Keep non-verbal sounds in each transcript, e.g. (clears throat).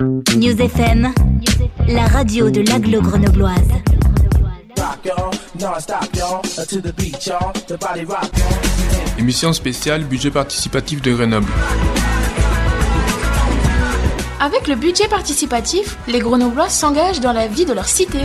News FM, la radio de l'aglo grenobloise. Émission spéciale budget participatif de Grenoble. Avec le budget participatif, les Grenoblois s'engagent dans la vie de leur cité.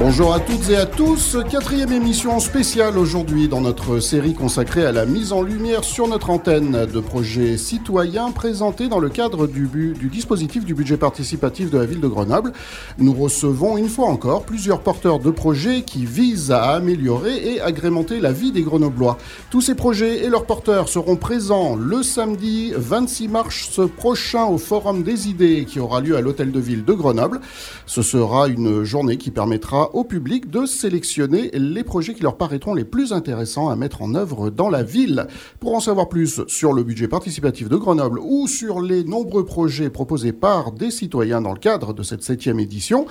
Bonjour à toutes et à tous, quatrième émission spéciale aujourd'hui dans notre série consacrée à la mise en lumière sur notre antenne de projets citoyens présentés dans le cadre du, dispositif du budget participatif de la ville de Grenoble. Nous recevons une fois encore plusieurs porteurs de projets qui visent à améliorer et agrémenter la vie des Grenoblois. Tous ces projets et leurs porteurs seront présents le samedi 26 mars prochain au Forum des idées qui aura lieu à l'Hôtel de Ville de Grenoble. Ce sera une journée qui permettra au public de sélectionner les projets qui leur paraîtront les plus intéressants à mettre en œuvre dans la ville. Pour en savoir plus sur le budget participatif de Grenoble ou sur les nombreux projets proposés par des citoyens dans le cadre de cette septième édition,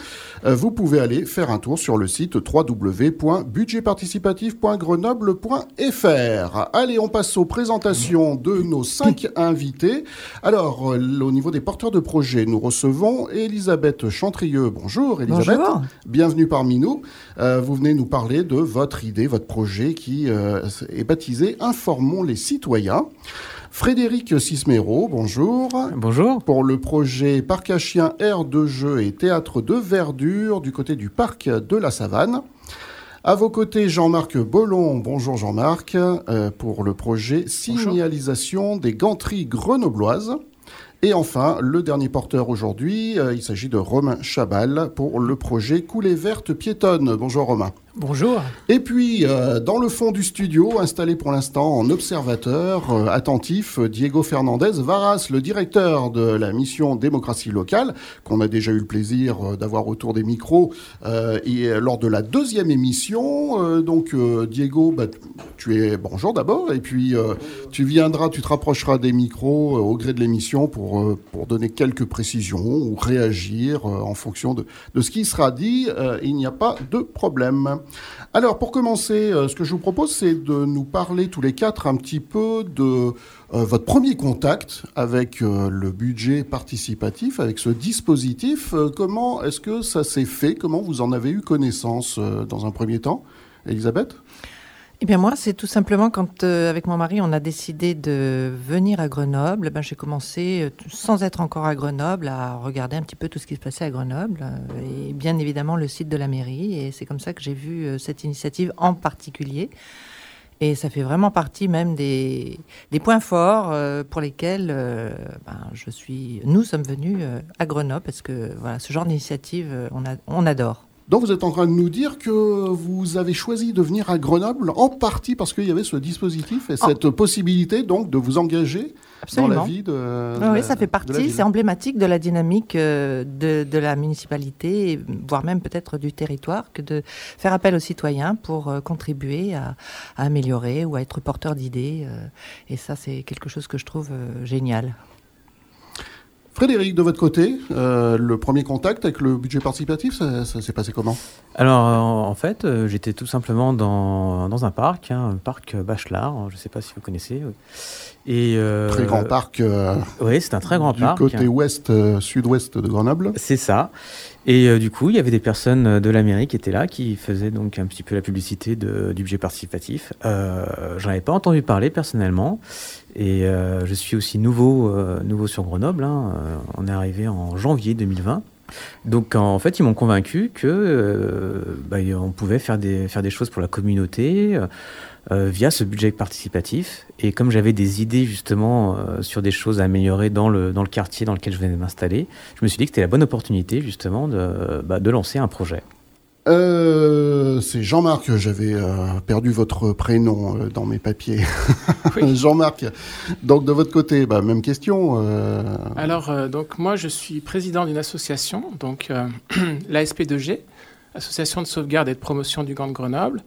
euh, vous pouvez aller faire un tour sur le site www.budgetparticipatif.grenoble.fr. Allez, on passe aux présentations de nos cinq (laughs) invités. Alors, euh, au niveau des porteurs de projets, nous recevons Elisabeth Chantrieux. Bonjour Elisabeth. Bonjour. Bienvenue parmi nous. Euh, vous venez nous parler de votre idée, votre projet qui euh, est baptisé Informons les citoyens. Frédéric Cismero, bonjour. Bonjour. Pour le projet Parc à chiens, air de jeu et théâtre de verdure du côté du parc de la Savane. À vos côtés, Jean-Marc Bollon. Bonjour Jean-Marc. Euh, pour le projet Signalisation des ganteries grenobloises. Et enfin, le dernier porteur aujourd'hui, euh, il s'agit de Romain Chabal pour le projet Coulée verte piétonne. Bonjour Romain. Bonjour. Et puis, euh, dans le fond du studio, installé pour l'instant en observateur euh, attentif, Diego Fernandez Varas, le directeur de la mission démocratie locale, qu'on a déjà eu le plaisir euh, d'avoir autour des micros euh, et lors de la deuxième émission. Euh, donc, Diego, bah, tu es bonjour d'abord, et puis tu viendras, tu te rapprocheras des micros au gré de l'émission pour, pour donner quelques précisions ou réagir en fonction de, de ce qui sera dit. il n'y a pas de problème. Alors, pour commencer, euh, ce que je vous propose, c'est de nous parler tous les quatre un petit peu de euh, votre premier contact avec euh, le budget participatif, avec ce dispositif. Comment est-ce que ça s'est fait? Comment vous en avez eu connaissance dans un premier temps? Elisabeth? Eh bien moi, c'est tout simplement quand, euh, avec mon mari, on a décidé de venir à Grenoble, ben, j'ai commencé, euh, sans être encore à Grenoble, à regarder un petit peu tout ce qui se passait à Grenoble, euh, et bien évidemment le site de la mairie, et c'est comme ça que j'ai vu cette initiative en particulier. Et ça fait vraiment partie même des, points forts pour lesquels ben, nous sommes venus à Grenoble, parce que voilà, ce genre d'initiative, on adore. Donc vous êtes en train de nous dire que vous avez choisi de venir à Grenoble en partie parce qu'il y avait ce dispositif et Oh. cette possibilité donc de vous engager dans la vie de, Oui, la- ça fait partie, c'est emblématique de la dynamique euh, de, de la municipalité, voire même peut-être du territoire, que de faire appel aux citoyens pour euh, contribuer à, à améliorer ou à être porteur d'idées. euh, et ça, c'est quelque chose que je trouve génial. Frédéric, de votre côté, euh, le premier contact avec le budget participatif, ça, ça s'est passé comment? Alors, euh, en fait, euh, j'étais tout simplement dans, dans un parc, hein, un parc Bachelard, je ne sais pas si vous connaissez. Et, euh, Très grand parc euh, Oui, c'est un très grand du parc. côté ouest, sud-ouest de Grenoble. C'est ça. Et euh, du coup, il y avait des personnes euh, de la mairie qui étaient là, qui faisaient donc un petit peu la publicité de, du budget participatif. Euh, J'en avais pas entendu parler personnellement. Et euh, je suis aussi nouveau, nouveau sur Grenoble. hein. On est arrivé en janvier 2020. Donc en fait, ils m'ont convaincu que bah, on pouvait faire des choses pour la communauté euh, via ce budget participatif. Et comme j'avais des idées justement euh, sur des choses à améliorer dans le, dans le quartier dans lequel je venais de m'installer, je me suis dit que c'était la bonne opportunité justement de, bah, de lancer un projet. Euh, c'est Jean-Marc, j'avais euh, perdu votre prénom euh, dans mes papiers. (laughs) (laughs) Jean-Marc, donc de votre côté, bah, même question. euh, Alors, euh, donc moi, je suis président d'une association, donc euh, (clears throat) l'ASP2G, Association de sauvegarde et de promotion du Gant de Grenoble.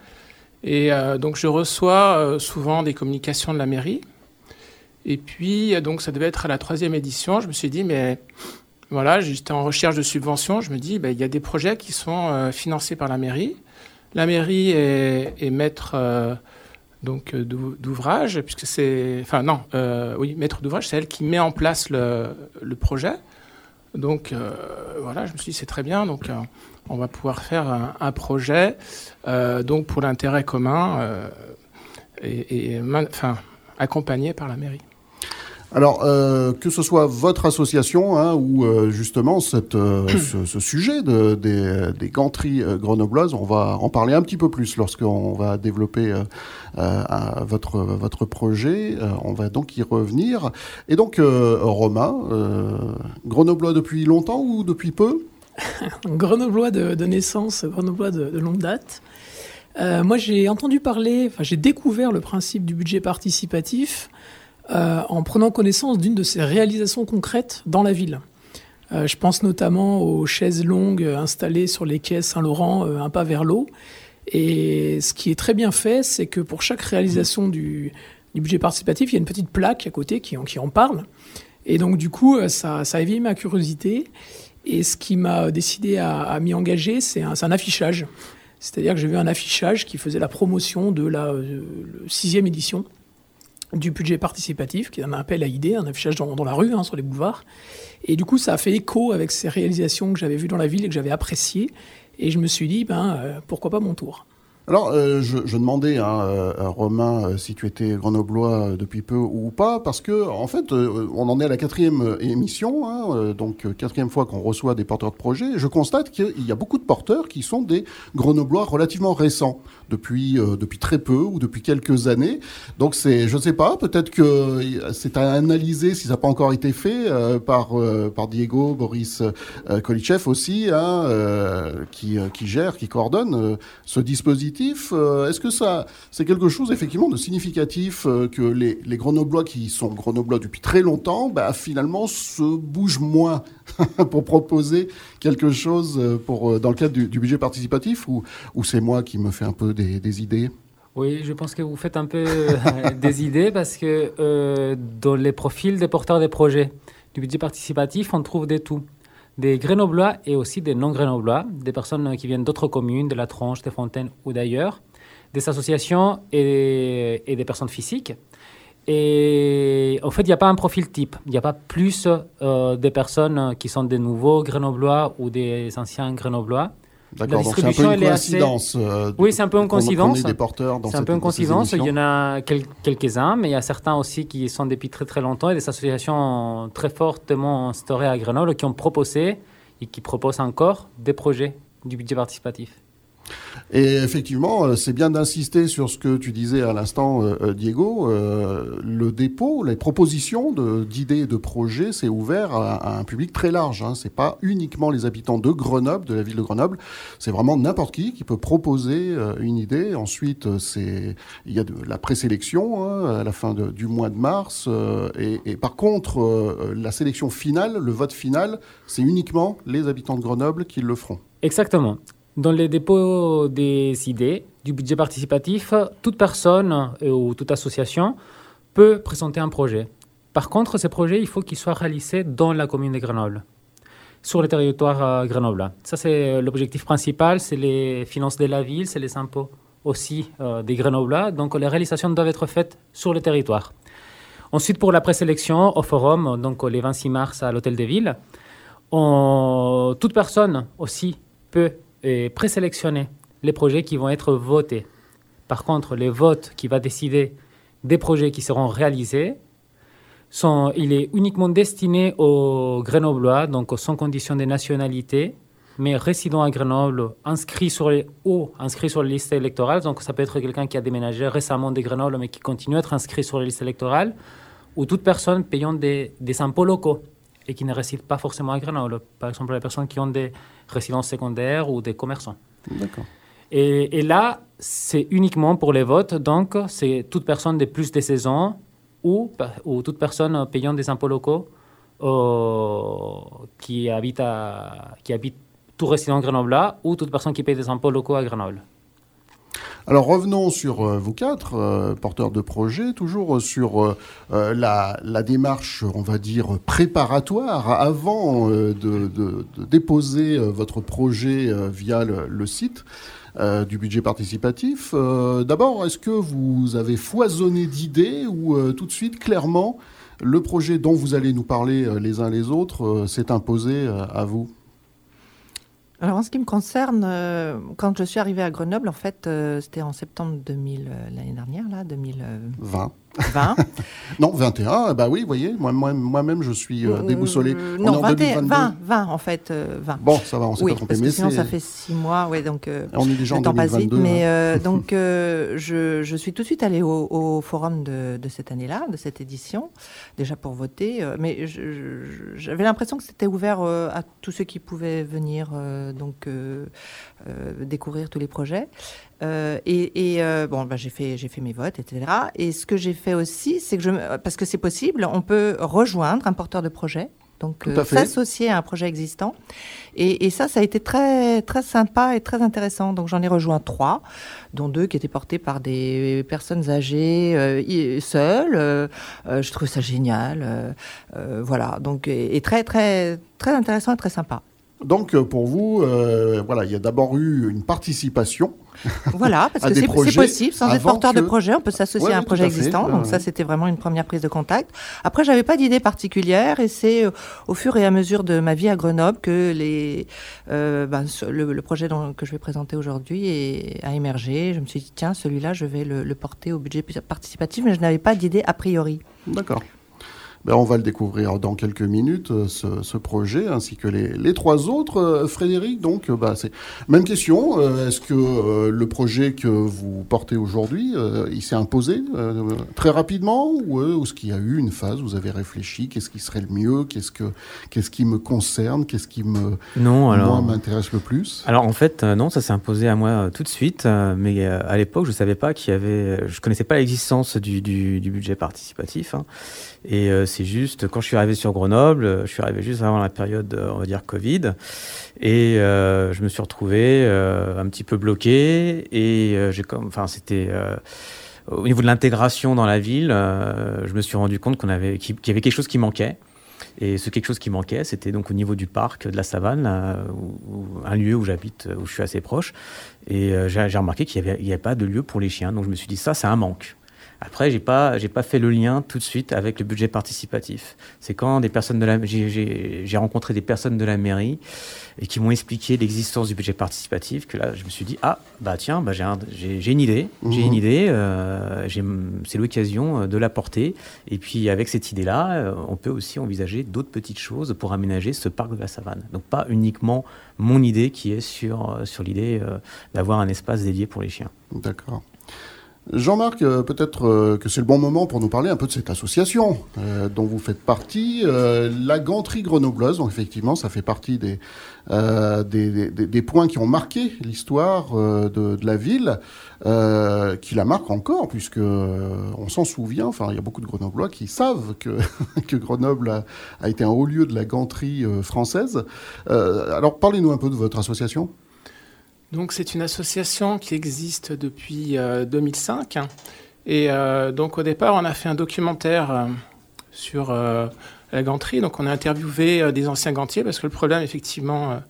Et euh, donc, je reçois euh, souvent des communications de la mairie. Et puis, euh, donc, ça devait être à la troisième édition. Je me suis dit, mais voilà, j'étais en recherche de subventions. Je me dis, ben, il y a des projets qui sont financés par la mairie. la mairie est, maître donc d'ouvrage, puisque c'est, enfin non, oui, maître d'ouvrage, c'est elle qui met en place le, le projet. Donc voilà, je me suis dit c'est très bien, donc on va pouvoir faire un, projet donc pour l'intérêt commun et, enfin accompagné par la mairie. Alors, euh, que ce soit votre association hein, ou euh, justement cette, euh, (clears throat) ce, sujet de, des, des gantries grenobloises, on va en parler un petit peu plus lorsqu'on va développer votre, votre projet. on va donc y revenir. Et donc, Romain, grenoblois depuis longtemps ou depuis peu? (laughs) Grenoblois de, naissance, grenoblois de, longue date. moi, j'ai entendu parler, enfin, j'ai découvert le principe du budget participatif euh, en prenant connaissance d'une de ses réalisations concrètes dans la ville. Euh, je pense notamment aux chaises longues installées sur les quais Saint-Laurent, euh, un pas vers l'eau. Et ce qui est très bien fait, c'est que pour chaque réalisation du, budget participatif, il y a une petite plaque à côté qui, qui en parle. Et donc, du coup, ça, ça ma curiosité. Et ce qui m'a décidé à, m'y engager, c'est un, affichage. C'est-à-dire que j'ai vu un affichage qui faisait la promotion de la sixième édition du budget participatif, qui est un appel à idées, un affichage dans, la rue, hein, sur les boulevards. Et du coup, ça a fait écho avec ces réalisations que j'avais vues dans la ville et que j'avais appréciées. Et je me suis dit, ben, euh, pourquoi pas mon tour alors, euh, je, demandais hein, euh, à Romain euh, si tu étais grenoblois depuis peu ou pas, parce que en fait, on en est à la quatrième émission, hein, donc quatrième fois qu'on reçoit des porteurs de projets. Je constate qu'il y a beaucoup de porteurs qui sont des grenoblois relativement récents, depuis depuis très peu ou depuis quelques années. Donc c'est, je sais pas, peut-être que c'est à analyser si ça n'a pas encore été fait par par Diego, Boris Kolichev aussi, hein, qui qui gère, qui coordonne ce dispositif euh, est-ce que ça, c'est quelque chose effectivement de significatif euh, que les, grenoblois qui sont grenoblois depuis très longtemps, bah, finalement se bougent moins (laughs) pour proposer quelque chose euh, pour, dans le cadre du, budget participatif ou, c'est moi qui me fais un peu des, idées? Oui, je pense que vous faites un peu des idées parce que dans les profils des porteurs des projets du budget participatif, on trouve des tout des Grenoblois et aussi des non-Grenoblois, des personnes qui viennent d'autres communes, de la Tronche, des Fontaines ou d'ailleurs, des associations et, des personnes physiques. Et en fait, il n'y a pas un profil type. Il n'y a pas plus euh, de personnes qui sont des nouveaux Grenoblois ou des anciens Grenoblois. D'accord, donc c'est un peu une coïncidence. Euh, oui, c'est un peu une coïncidence. C'est un peu une coïncidence. Il y en a quelques-uns, mais il y a certains aussi qui sont depuis très très longtemps et des associations très fortement instaurées à Grenoble qui ont proposé et qui proposent encore des projets du budget participatif. Et effectivement, euh, c'est bien d'insister sur ce que tu disais à l'instant, euh, euh, Diego. le dépôt, les propositions d'idées et de projets, c'est ouvert à, un public très large. Hein. C'est pas uniquement les habitants de Grenoble, de la ville de Grenoble. C'est vraiment n'importe qui qui peut proposer une idée. Ensuite, c'est il y a la présélection hein, à la fin du mois de mars. Et, par contre, la sélection finale, le vote final, c'est uniquement les habitants de Grenoble qui le feront. Exactement. Dans les dépôts des idées du budget participatif, toute personne euh, ou toute association peut présenter un projet. Par contre, ces projets, il faut qu'ils soient réalisés dans la commune de Grenoble, sur le territoire euh, Grenoble. Ça, c'est l'objectif principal, c'est les finances de la ville, c'est les impôts aussi euh, des Grenoblois. Donc, les réalisations doivent être faites sur le territoire. Ensuite, pour la présélection au forum, donc les 26 mars à l'Hôtel des Villes, toute personne aussi peut présélectionner les projets qui vont être votés. Par contre, les votes qui vont décider des projets qui seront réalisés, il est uniquement destiné aux Grenoblois, donc sans condition de nationalité, mais résidant à Grenoble, inscrit sur les, ou inscrit sur les listes électorales. Donc ça peut être quelqu'un qui a déménagé récemment de Grenoble, mais qui continue à être inscrit sur les listes électorales, ou toute personne payant des, des impôts locaux et qui ne résident pas forcément à Grenoble. Par exemple, les personnes qui ont des résidences secondaires ou des commerçants. D'accord. Et, et, là, c'est uniquement pour les votes, donc c'est toute personne de plus de 16 ans ou, ou toute personne payant des impôts locaux euh, qui, habite à, qui habite tout résident à Grenoble ou toute personne qui paye des impôts locaux à Grenoble. Alors revenons sur euh, vous quatre, euh, porteurs de projets, toujours sur euh, la, démarche, on va dire, préparatoire avant de, déposer votre projet via le, site. du budget participatif. D'abord, est-ce que vous avez foisonné d'idées ou tout de suite, clairement, le projet dont vous allez nous parler les uns les autres s'est imposé à vous? Alors en ce qui me concerne, euh, quand je suis arrivée à Grenoble, en fait, euh, c'était en septembre 2000, euh, l'année dernière, là, 2020. 20. (laughs) non, 21, bah oui, vous voyez, moi-même, moi, moi je suis euh, déboussolé. Euh, non, 20, 20, en fait, 20. Euh, bon, ça va, on s'est pas trompé. mais sinon, ça fait 6 mois, ouais, donc... on est déjà en 2022. mais hein. donc, (laughs) je, je, suis tout de suite allée au, au forum de, de cette année-là, de cette édition, déjà pour voter, mais j'avais l'impression que c'était ouvert à tous ceux qui pouvaient venir, donc, découvrir tous les projets. Euh, et, et bon, bah, j'ai fait, j'ai fait mes votes, etc. Et ce que j'ai fait aussi, c'est que je, parce que c'est possible, on peut rejoindre un porteur de projet, donc euh, s'associer à un projet existant. Et, et, ça, ça a été très très sympa et très intéressant. Donc j'en ai rejoint trois, dont deux qui étaient portés par des personnes âgées euh, seules. Euh, je trouve ça génial. voilà, donc et, et, très très très intéressant et très sympa. Donc pour vous, voilà, il y a d'abord eu une participation (laughs) Voilà, (laughs) parce que c'est possible, sans être porteur de projet, on peut s'associer à un projet existant. Donc ça, c'était vraiment une première prise de contact. Après, j'avais pas d'idée particulière, et c'est euh, au fur et à mesure de ma vie à Grenoble que les, euh, ben, le, projet dont, que je vais présenter aujourd'hui a émergé. Je me suis dit, tiens, celui-là, je vais le porter au budget participatif, mais je n'avais pas d'idée a priori. D'accord. Ben, on va le découvrir dans quelques minutes, euh, ce, projet, ainsi que les, trois autres. Euh, Frédéric, donc, euh, bah, c'est même question. Est-ce que le projet que vous portez aujourd'hui, il s'est imposé très rapidement ou est-ce qu'il y a eu une phase où vous avez réfléchi Qu'est-ce qui serait le mieux Qu'est-ce que qu'est-ce qui me concerne Qu'est-ce qui me non, alors, m'intéresse le plus? Alors en fait, non, ça s'est imposé à moi tout de suite. mais à l'époque, je savais pas qu'il y avait, je connaissais pas l'existence du, budget participatif. Hein. Et c'est juste, quand je suis arrivé sur Grenoble, euh, je suis arrivé juste avant la période, euh, on va dire, Covid. Et je me suis retrouvé un petit peu bloqué. Et j'ai comme, enfin, c'était au niveau de l'intégration dans la ville, je me suis rendu compte qu'on avait, qu'il y avait quelque chose qui manquait. Et ce quelque chose qui manquait, c'était donc au niveau du parc de la Savane, un lieu où j'habite, où je suis assez proche. Et j'ai remarqué qu'il n'y avait, pas de lieu pour les chiens. Donc je me suis dit, ça, c'est un manque. Après, j'ai pas, j'ai pas fait le lien tout de suite avec le budget participatif. C'est quand des personnes de la, j'ai rencontré des personnes de la mairie et qui m'ont expliqué l'existence du budget participatif que là, je me suis dit ah bah tiens, bah j'ai une idée, j'ai une mhm. idée, euh, c'est l'occasion euh, de la porter. Et puis avec cette idée-là, euh, on peut aussi envisager d'autres petites choses pour aménager ce parc de la savane. Donc pas uniquement mon idée qui est sur sur l'idée d'avoir un espace dédié pour les chiens. D'accord. Jean-Marc, euh, peut-être euh, que c'est le bon moment pour nous parler un peu de cette association euh, dont vous faites partie, la Ganterie grenobloise. Donc effectivement, ça fait partie des, des, points qui ont marqué l'histoire de, la ville, qui la marque encore, puisque on s'en souvient. Enfin, il y a beaucoup de Grenoblois qui savent que, (laughs) que Grenoble a, a, été un haut lieu de la ganterie française. alors, parlez-nous un peu de votre association. Donc c'est une association qui existe depuis 2005. Euh, Et euh, donc au départ, on a fait un documentaire euh, sur la ganterie. Donc on a interviewé des anciens gantiers parce que le problème, effectivement,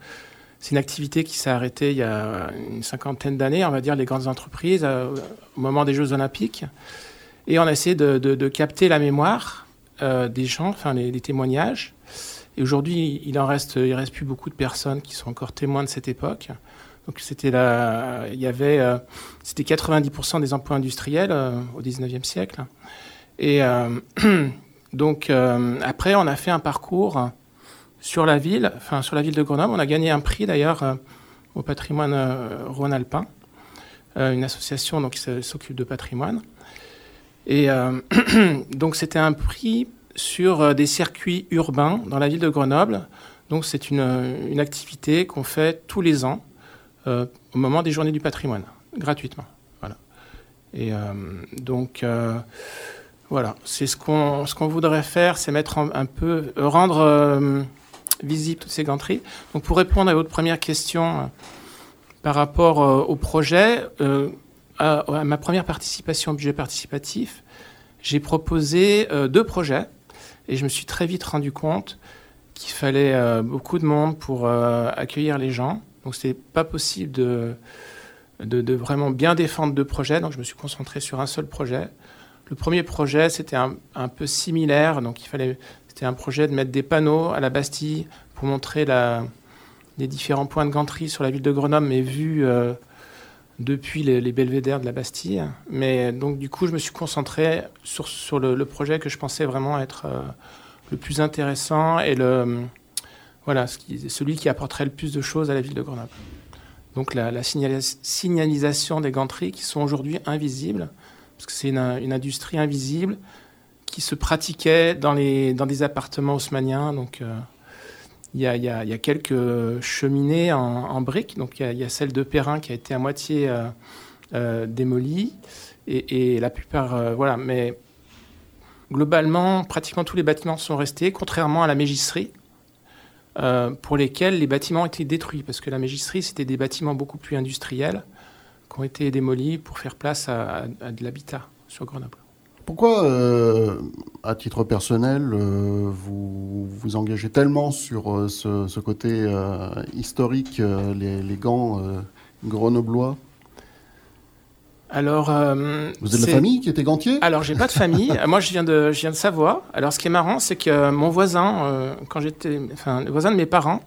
c'est une activité qui s'est arrêtée il y a une cinquantaine d'années, on va dire les grandes entreprises, au moment des Jeux Olympiques. Et on a essayé de, capter la mémoire des gens, enfin les, témoignages. Et aujourd'hui, il en reste, il reste plus beaucoup de personnes qui sont encore témoins de cette époque. Donc c'était là, il y avait, euh, c'était 90% des emplois industriels euh, au 19e siècle. Et euh, (clears throat) donc après, on a fait un parcours sur la ville, enfin sur la ville de Grenoble. On a gagné un prix d'ailleurs au patrimoine rhône-alpin, une association qui s'occupe de patrimoine. Et (clears throat) donc c'était un prix sur des circuits urbains dans la ville de Grenoble. Donc c'est une activité qu'on fait tous les ans euh, au moment des journées du patrimoine, gratuitement. Voilà. Et euh, donc, euh, voilà, c'est ce qu'on ce qu'on voudrait faire, c'est mettre un, peu, rendre visible toutes ces ganteries. Donc, pour répondre à votre première question par rapport au projet, à, ma première participation au budget participatif, j'ai proposé deux projets et je me suis très vite rendu compte qu'il fallait beaucoup de monde pour accueillir les gens. Donc, c'est pas possible de, de, vraiment bien défendre deux projets. Donc je me suis concentré sur un seul projet. Le premier projet, c'était un, peu similaire. Donc il fallait, c'était un projet de mettre des panneaux à la Bastille pour montrer les différents points de ganterie sur la ville de Grenoble, mais vus euh, depuis les, belvédères de la Bastille. Mais donc du coup, je me suis concentré sur, sur le, projet que je pensais vraiment être euh, le plus intéressant et le voilà, celui qui apporterait le plus de choses à la ville de Grenoble. Donc la, signalisation des ganteries qui sont aujourd'hui invisibles, parce que c'est une, industrie invisible qui se pratiquait dans, des appartements haussmanniens. Donc euh, il y, a, quelques cheminées en, briques. Donc il y, a celle de Perrin qui a été à moitié euh, euh, démolie. Et, et, la plupart, voilà. Mais globalement, pratiquement tous les bâtiments sont restés, contrairement à la mégisserie euh, pour lesquels les bâtiments ont été détruits, parce que la mégisserie, c'était des bâtiments beaucoup plus industriels qui ont été démolis pour faire place à, de l'habitat sur Grenoble. Pourquoi, euh, à titre personnel, euh, vous vous engagez tellement sur ce, côté historique, les, gants grenoblois? Alors, euh, vous êtes de la famille qui était gantier Alors, j'ai pas de famille. (laughs) Moi, je viens de, je viens de Savoie. Alors, ce qui est marrant, c'est que mon voisin, euh, quand j'étais, enfin, le voisin de mes parents,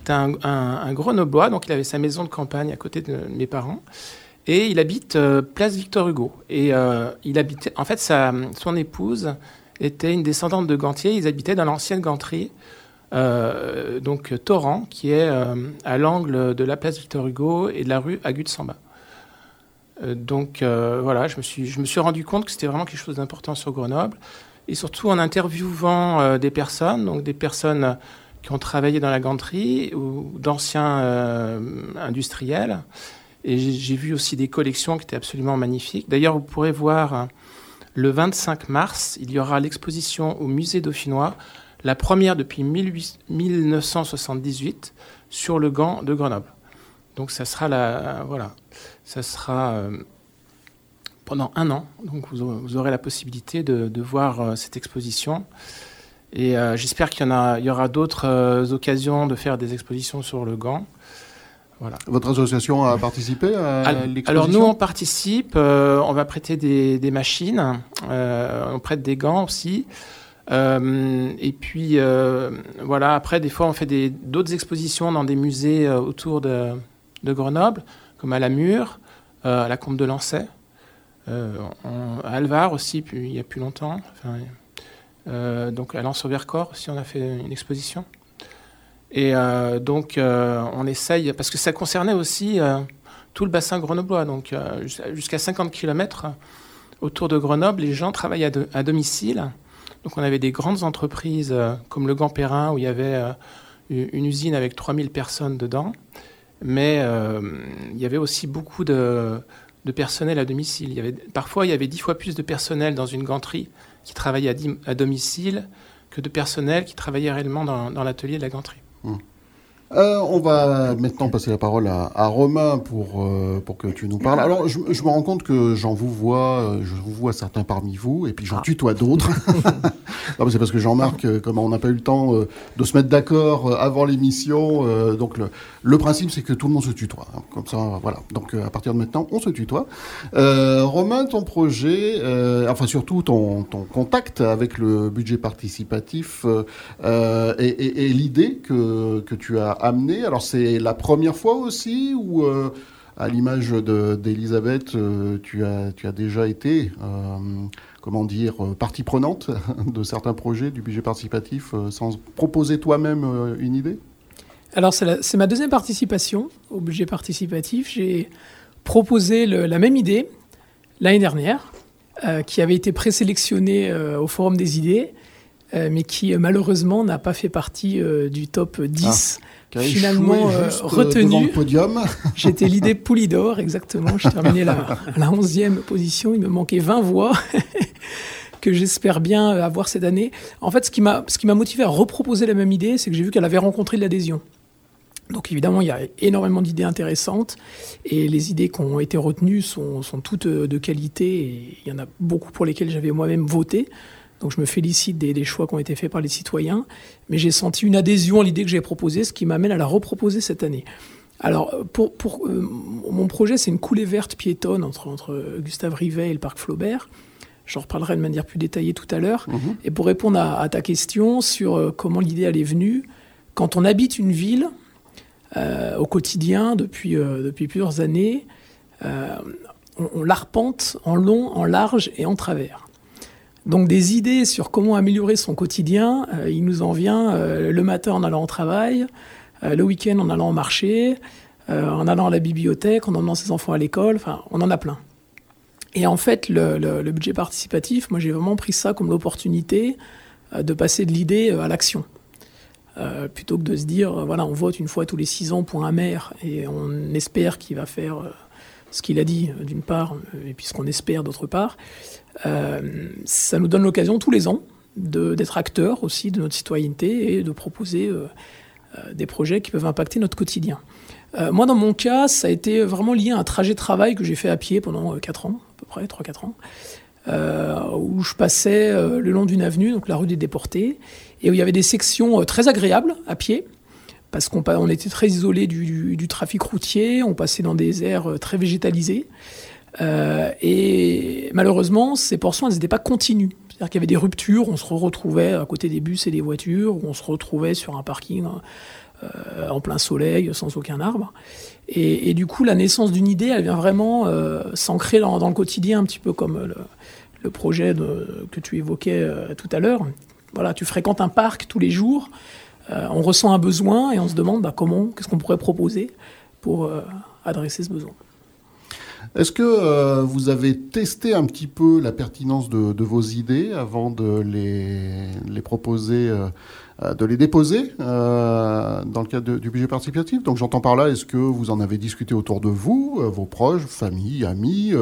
était un, un, grenoblois, donc il avait sa maison de campagne à côté de mes parents, et il habite euh, place Victor Hugo. Et il habitait, en fait, sa, son épouse était une descendante de gantier. Ils habitaient dans l'ancienne ganterie. donc Torrent, qui est à l'angle de la place Victor Hugo et de la rue Agut Samba. Euh, donc euh, voilà, je me, suis, je me suis rendu compte que c'était vraiment quelque chose d'important sur Grenoble. Et surtout en interviewant euh, des personnes, donc des personnes qui ont travaillé dans la ganterie ou d'anciens industriels. Et j'ai vu aussi des collections qui étaient absolument magnifiques. D'ailleurs, vous pourrez voir le 25 mars, il y aura l'exposition au musée dauphinois, la première depuis 1978 sur le gant de Grenoble. Donc ça sera la voilà, ça sera euh, pendant un an. Donc vous, aurez la possibilité de, voir euh, cette exposition. Et euh, j'espère qu'il y, en y aura d'autres occasions de faire des expositions sur le gant. Voilà. Votre association a participé à l'exposition Alors nous, on participe, on va prêter des, machines, on prête des gants aussi. et puis voilà, après, des fois, on fait d'autres expositions dans des musées autour de, de, Grenoble, comme à la Mure, euh, à la Combe de Lancet, euh, à Alvar aussi, il y a plus longtemps. Euh, donc à Lens au Vercors aussi, on a fait une exposition. Et donc on essaye, parce que ça concernait aussi tout le bassin grenoblois, donc jusqu'à 50 km autour de Grenoble, les gens travaillent à, domicile. Donc on avait des grandes entreprises comme le Gant-Perrin où il y avait une usine avec 3000 personnes dedans mais euh, il y avait aussi beaucoup de, personnel à domicile. Parfois, il y avait dix fois plus de personnel dans une ganterie qui travaillait à, domicile que de personnel qui travaillait réellement dans, l'atelier de la ganterie. Mmh. Euh, on va maintenant passer la parole à, Romain pour, euh, pour que tu nous parles. Alors, je, me rends compte que j'en vous vois, euh, je vous vois certains parmi vous, et puis j'en ah. tutoie d'autres. (laughs) c'est parce que Jean-Marc, comme on n'a pas eu le temps de se mettre d'accord avant l'émission, donc le, principe, c'est que tout le monde se tutoie. Hein. comme ça, voilà. Donc, à partir de maintenant, on se tutoie. Romain, ton projet, enfin surtout ton, ton contact avec le budget participatif et, l'idée que, que tu as Alors c'est la première fois aussi ou euh, à l'image d'Elisabeth, euh, tu, as, tu as déjà été, euh, comment dire, partie prenante (laughs) de certains projets du budget participatif sans proposer toi-même une idée? Alors c'est ma deuxième participation au budget participatif. J'ai proposé la même idée l'année dernière, qui avait été présélectionnée au Forum des idées. Mais qui malheureusement n'a pas fait partie du top 10 finalement euh, euh, retenu. (laughs) J'étais l'idée Poulidor, exactement. J'ai terminé la, (laughs) la 11e position. Il me manquait 20 voix (laughs) que j'espère bien avoir cette année. En fait, ce qui m'a motivé à reproposer la même idée, c'est que j'ai vu qu'elle avait rencontré de l'adhésion. Donc évidemment, il y a énormément d'idées intéressantes et les idées qui ont été retenues sont, sont toutes de qualité et il y en a beaucoup pour lesquelles j'avais moi-même voté. Donc je me félicite des, choix qui ont été faits par les citoyens, mais j'ai senti une adhésion à l'idée que j'ai proposée, ce qui m'amène à la reproposer cette année. Alors, pour, pour mon projet, c'est une coulée verte piétonne entre, entre Gustave Rivet et le parc Flaubert. J'en reparlerai de manière plus détaillée tout à l'heure. Mhm. Et pour répondre à, à ta question sur euh, comment l'idée elle est venue, quand on habite une ville euh, au quotidien depuis, euh, depuis plusieurs années, euh, on, on l'arpente en long, en large et en travers. Donc des idées sur comment améliorer son quotidien, euh, il nous en vient euh, le matin en allant au travail, euh, le week-end en allant au marché, en allant à la bibliothèque, en emmenant ses enfants à l'école, enfin on en a plein. Et en fait, le, le- budget participatif, moi j'ai vraiment pris ça comme l'opportunité de passer de l'idée à l'action. Plutôt que de se dire, voilà, on vote une fois tous les six ans pour un maire et on espère qu'il va faire ce qu'il a dit, euh, d'une part, euh, et puis ce qu'on espère d'autre part. Euh, ça nous donne l'occasion tous les ans d'être acteurs aussi de notre citoyenneté et de proposer des projets qui peuvent impacter notre quotidien. Moi, dans mon cas, ça a été vraiment lié à un trajet de travail que j'ai fait à pied pendant 4 ans, à peu près, 3-4 ans, où je passais le long d'une avenue, donc la rue des Déportés, et où il y avait des sections très agréables à pied, parce qu'on on était très isolé du, trafic routier, on passait dans des aires euh, très végétalisées, euh, et malheureusement, ces portions, elles n'étaient pas continues. C'est-à-dire qu'il y avait des ruptures, on se retrouvait à côté des bus et des voitures, on se retrouvait sur un parking euh, en plein soleil, sans aucun arbre. Et, du coup, la naissance d'une idée, elle vient vraiment s'ancrer dans, le quotidien, un petit peu comme le, projet que tu évoquais tout à l'heure. Voilà, tu fréquentes un parc tous les jours, euh, on ressent un besoin et on se demande bah, comment, qu'est-ce qu'on pourrait proposer pour euh, adresser ce besoin. Est-ce que euh, vous avez testé un petit peu la pertinence de, vos idées avant de les, proposer, de les déposer dans le cadre du budget participatif? Donc j'entends par là, est-ce que vous en avez discuté autour de vous, vos proches, famille, amis,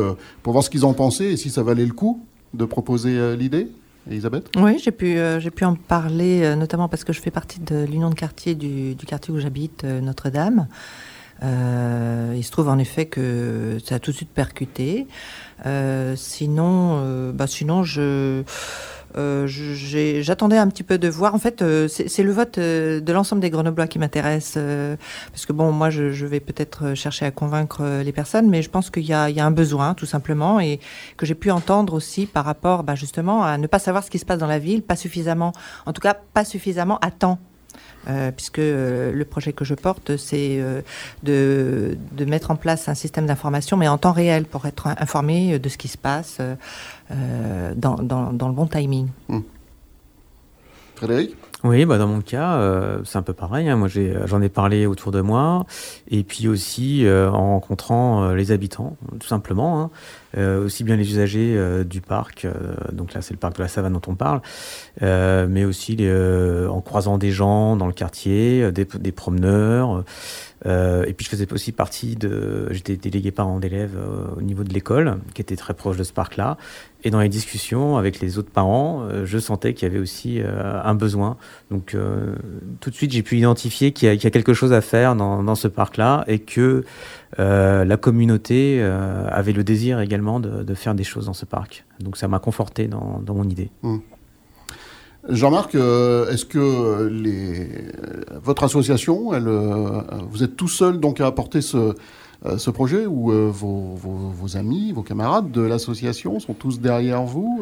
pour voir ce qu'ils en pensaient et si ça valait le coup de proposer l'idée? Elisabeth Oui, j'ai pu, euh, pu en parler, euh, notamment parce que je fais partie de l'union de quartier du, du quartier où j'habite, euh, Notre-Dame. Il se trouve en effet que ça a tout de suite percuté. Sinon, bah sinon, je, euh, j'attendais un petit peu de voir. En fait, euh, c'est le vote euh, de l'ensemble des Grenoblois qui m'intéresse, parce que bon, moi, je, vais peut-être chercher à convaincre les personnes, mais je pense qu'il y a, il y a un besoin, tout simplement, et que j'ai pu entendre aussi par rapport, bah, justement, à ne pas savoir ce qui se passe dans la ville, pas suffisamment, en tout cas, pas suffisamment à temps. Euh, puisque euh, le projet que je porte, c'est euh, de, mettre en place un système d'information, mais en temps réel, pour être in- informé de ce qui se passe dans, le bon timing. Oui, bah dans mon cas, euh, c'est un peu pareil. hein. Moi, j'ai- j'en ai parlé autour de moi, et puis aussi euh, en rencontrant euh, les habitants, tout simplement. hein. Euh, aussi bien les usagers euh, du parc, euh, donc là c'est le parc de la Savane dont on parle, euh, mais aussi les, euh, en croisant des gens dans le quartier, euh, des, des promeneurs. Euh, et puis je faisais aussi partie de, j'étais délégué parent d'élèves euh, au niveau de l'école, qui était très proche de ce parc-là. Et dans les discussions avec les autres parents, euh, je sentais qu'il y avait aussi un besoin. Donc tout de suite, j'ai pu identifier qu'il y, a- quelque chose à faire dans, ce parc-là et que la communauté avait le désir également de, faire des choses dans ce parc. Donc ça m'a conforté dans, dans mon idée. Jean-Marc, euh, est-ce que les, votre association, elle, euh, vous êtes tout seul donc à apporter ce, euh, ce projet ou vos, vos- vos amis, vos camarades de l'association sont tous derrière vous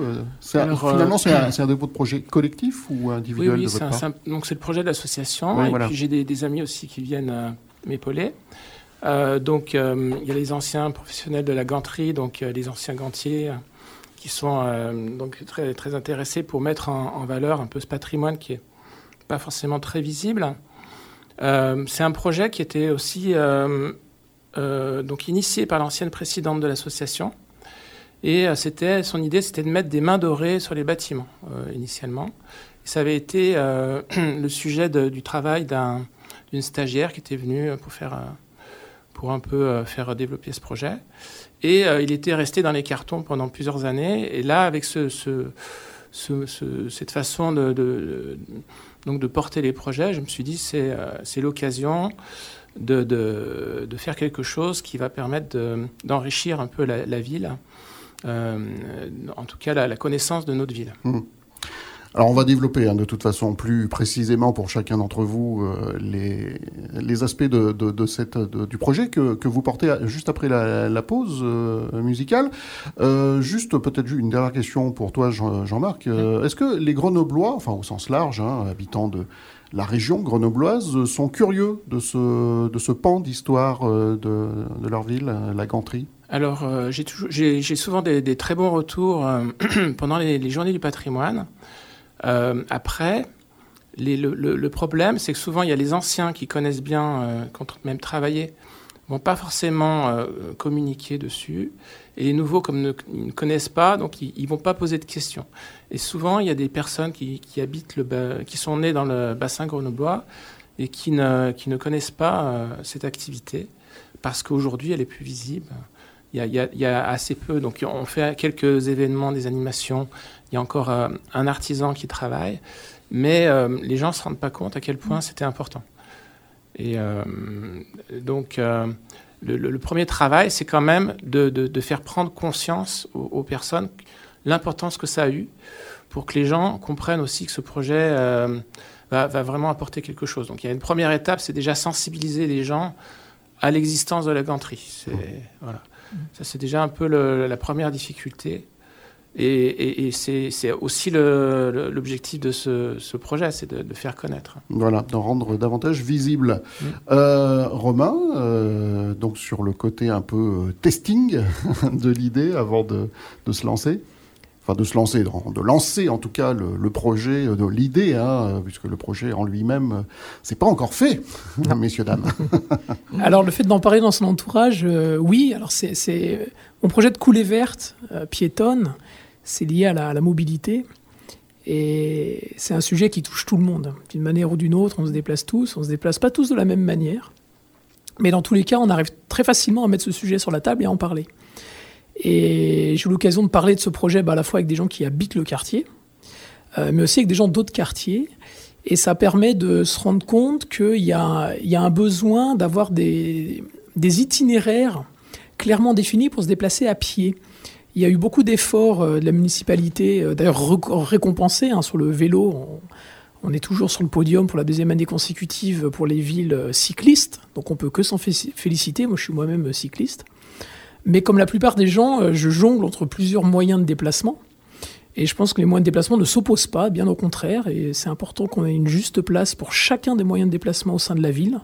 Alors, Finalement, euh, c'est un, (clears throat) c'est un dépôt de projet collectif ou Oui, individuel oui, de votre part un- donc c'est le projet de l'association. Oui, et voilà. puis j'ai des, des amis aussi qui viennent euh, m'épauler. Euh, donc il y a les anciens professionnels de la ganterie, donc les anciens gantiers, qui sont euh, donc très, très intéressés pour mettre en, valeur un peu ce patrimoine qui est pas forcément très visible. Euh, c'est un projet qui était aussi euh, donc initié par l'ancienne présidente de l'association. Et c'était son idée, c'était de mettre des mains dorées sur les bâtiments initialement. Ça avait été (clears throat) le sujet du travail d'un- d'une stagiaire qui était venue pour faire, pour un peu faire développer ce projet. Et euh, il était resté dans les cartons pendant plusieurs années. Et là, avec ce, ce- ce- ce- cette façon de, porter les projets, je me suis dit c'est euh, l'occasion de, faire quelque chose qui va permettre de- d'enrichir un peu la, ville, euh, en tout cas la, la connaissance de notre ville. Alors on va développer hein, de toute façon plus précisément pour chacun d'entre vous euh, les, les aspects de, de, de cette, de, du projet que, que, vous portez juste après la, la pause euh, musicale. Euh, juste peut-être une dernière question pour toi Jean-Marc. Est-ce que les Grenoblois, enfin au sens large, hein, habitants de la région grenobloise, sont curieux de ce, de ce pan d'histoire de, de leur ville, la Ganterie? Alors, j'ai souvent des, des, très bons retours (clears throat) pendant les, les, journées du patrimoine. Euh, après, le, problème, c'est que souvent, il y a les anciens qui connaissent bien, euh, qui ont même travaillé, vont pas forcément euh, communiquer dessus. Et les nouveaux, comme ne, ne connaissent pas, donc ils, ils vont pas poser de questions. Et souvent, il y a des personnes qui, habitent le, qui sont nées dans le bassin grenoblois et qui ne, ne connaissent pas cette activité parce qu'aujourd'hui, elle est plus visible. Il y, a, assez peu. Donc, on fait quelques événements, des animations. Il y a encore euh, un artisan qui travaille. Mais euh, les gens ne se rendent pas compte à quel point c'était important. Et euh, donc, le, le, le, premier travail, c'est quand même de, de, de, faire prendre conscience aux, aux personnes l'importance que ça a eu pour que les gens comprennent aussi que ce projet va, va, vraiment apporter quelque chose. Donc, il y a une première étape, c'est déjà sensibiliser les gens à l'existence de la ganterie. C'est, voilà. Ça, c'est déjà un peu le, la première difficulté. Et, et, et c'est aussi l'objectif de ce, ce projet, c'est de, de, faire connaître. Voilà, d'en rendre davantage visible. Mmh. Euh, Romain, euh, donc sur le côté un peu testing (laughs) de l'idée avant de, de se lancer enfin de se lancer, de lancer en tout cas le, le projet, de l'idée, hein, puisque le projet en lui-même, c'est pas encore fait, (laughs) messieurs dames. (laughs) alors le fait d'en parler dans son entourage, euh, oui. Alors c'est mon projet de coulée verte euh, piétonne, c'est lié à la, mobilité. Et c'est un sujet qui touche tout le monde. D'une manière ou d'une autre, on se déplace tous, on se déplace pas tous de la même manière. Mais dans tous les cas, on arrive très facilement à mettre ce sujet sur la table et à en parler. Et j'ai eu l'occasion de parler de ce projet bah, à la fois avec des gens qui habitent le quartier, euh, mais aussi avec des gens d'autres quartiers. Et ça permet de se rendre compte qu'il y a, un besoin d'avoir des itinéraires clairement définis pour se déplacer à pied. Il y a eu beaucoup d'efforts euh, de la municipalité, euh, d'ailleurs récompensés hein, sur le vélo. On, est toujours sur le podium pour la deuxième année consécutive pour les villes euh, cyclistes, donc on peut que s'en féliciter. Moi, je suis moi-même cycliste. Mais comme la plupart des gens, je jongle entre plusieurs moyens de déplacement. Et je pense que les moyens de déplacement ne s'opposent pas, bien au contraire. Et c'est important qu'on ait une juste place pour chacun des moyens de déplacement au sein de la ville,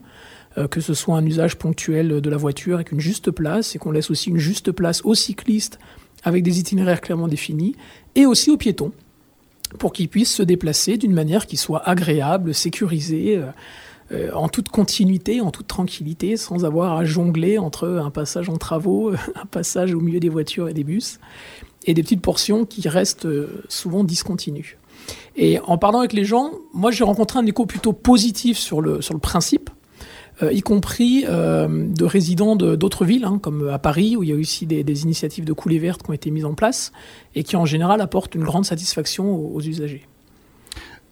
que ce soit un usage ponctuel de la voiture avec une juste place, et qu'on laisse aussi une juste place aux cyclistes avec des itinéraires clairement définis, et aussi aux piétons, pour qu'ils puissent se déplacer d'une manière qui soit agréable, sécurisée. Euh, euh, en toute continuité, en toute tranquillité, sans avoir à jongler entre un passage en travaux, (laughs) un passage au milieu des voitures et des bus, et des petites portions qui restent euh, souvent discontinues. Et en parlant avec les gens, moi j'ai rencontré un écho plutôt positif sur le, sur le principe, y compris euh, de résidents d'autres villes, hein, comme à Paris, où il y a aussi des, initiatives de coulées vertes qui ont été mises en place, et qui en général apportent une grande satisfaction aux usagers.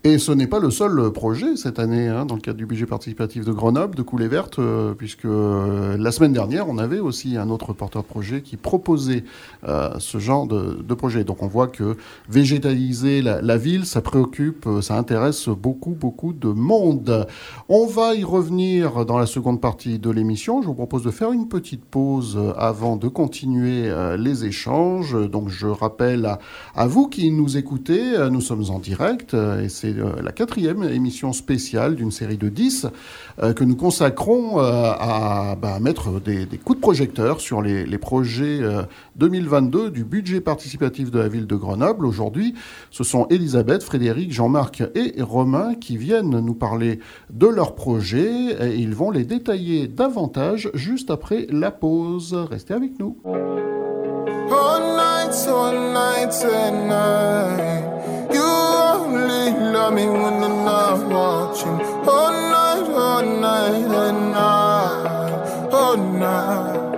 Et ce n'est pas le seul projet cette année, hein, dans le cadre du budget participatif de Grenoble, de Coulée Verte, euh, puisque euh, la semaine dernière, on avait aussi un autre porteur de projet qui proposait euh, ce genre de, projet. Donc on voit que végétaliser la, ville, ça préoccupe, ça intéresse beaucoup, beaucoup de monde. On va y revenir dans la seconde partie de l'émission. Je vous propose de faire une petite pause avant de continuer les échanges. Donc je rappelle à, à vous qui nous écoutez, nous sommes en direct et c'est la quatrième émission spéciale d'une série de 10 euh, que nous consacrons euh, à, bah, mettre des, coups de projecteur sur les, projets euh, 2022 du budget participatif de la ville de Grenoble. Aujourd'hui, ce sont Elisabeth, Frédéric, Jean-Marc et Romain qui viennent nous parler de leurs projets et ils vont les détailler davantage juste après la pause. Restez avec nous. All all night, only love me when I'm not watching. All night, all night, and night, all night.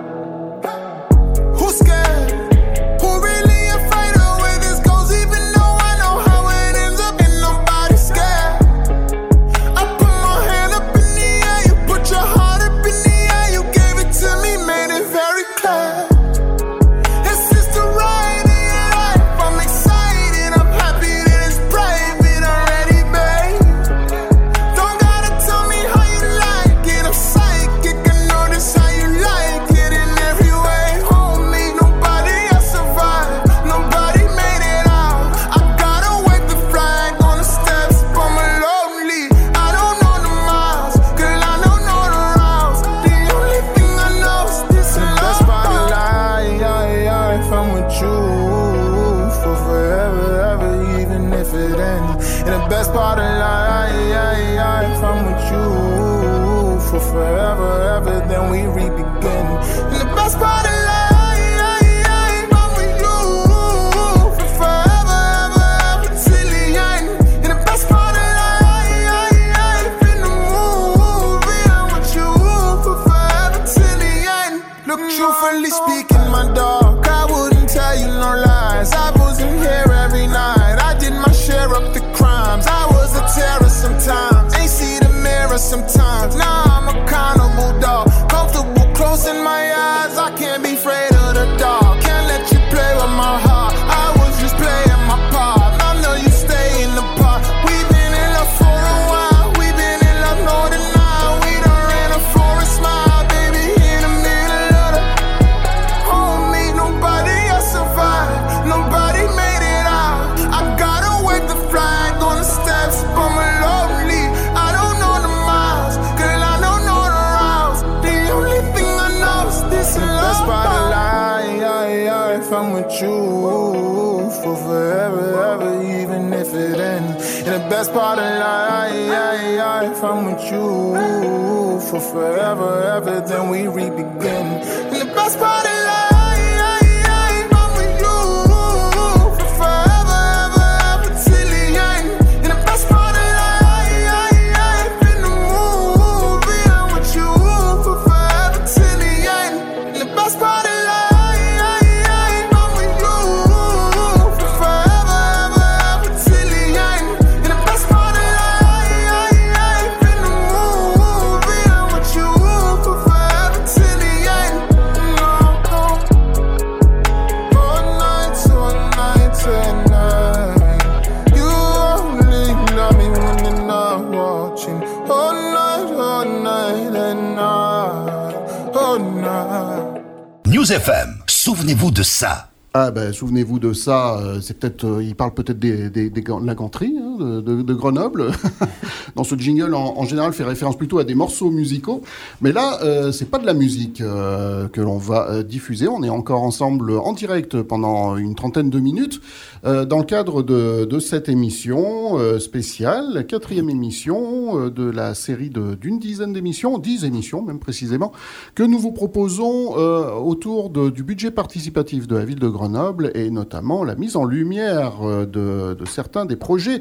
Souvenez-vous de ça. Ah ben, souvenez-vous de ça, euh, c'est peut-être, euh, il parle peut-être des, de la ganterie hein, de, Grenoble. (laughs) Dans ce jingle, en, en général, fait référence plutôt à des morceaux musicaux. Mais là, euh, c'est pas de la musique euh, que l'on va diffuser. On est encore ensemble en direct pendant une trentaine de minutes euh, dans le cadre de, cette émission euh, spéciale, quatrième émission euh, de la série d'une dizaine d'émissions, dix émissions même précisément, que nous vous proposons autour du budget participatif de la ville de Grenoble et notamment la mise en lumière de, certains des projets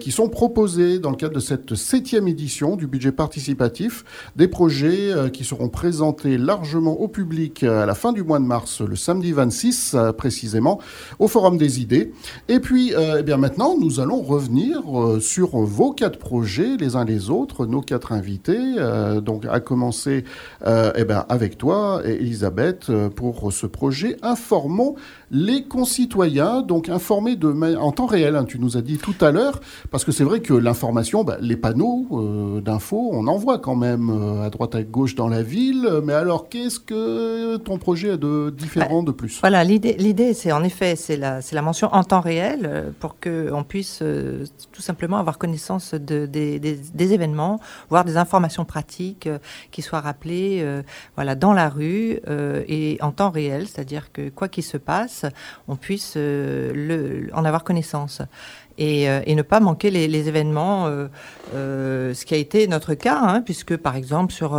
qui sont proposés dans le cadre de cette septième édition du budget participatif, des projets qui seront présentés largement au public à la fin du mois de mars, le samedi 26 euh, précisément, au Forum des idées. Et puis, euh, eh maintenant, nous allons revenir euh, sur vos quatre projets, les uns les autres, nos quatre invités. euh, donc, à commencer eh avec toi, Elisabeth, pour ce projet Informons les concitoyens, donc informés de en temps réel. hein, tu nous as dit tout à l'heure, parce que c'est vrai que l'information, bah, les panneaux euh, d'infos, on en voit quand même euh, à droite à gauche dans la ville. Mais alors, qu'est-ce que ton projet a de différent de plus? Voilà, l'idée, c'est en effet, c'est la, la mention en temps réel euh, pour que on puisse euh, tout simplement avoir connaissance de, des, des- des événements, voir des informations pratiques qui soient rappelées, voilà, dans la rue et en temps réel, c'est-à-dire que quoi qu'il se passe, on puisse euh, en avoir connaissance. Et, euh, et ne pas manquer les, les événements, euh, euh, ce qui a été notre cas, hein, puisque par exemple sur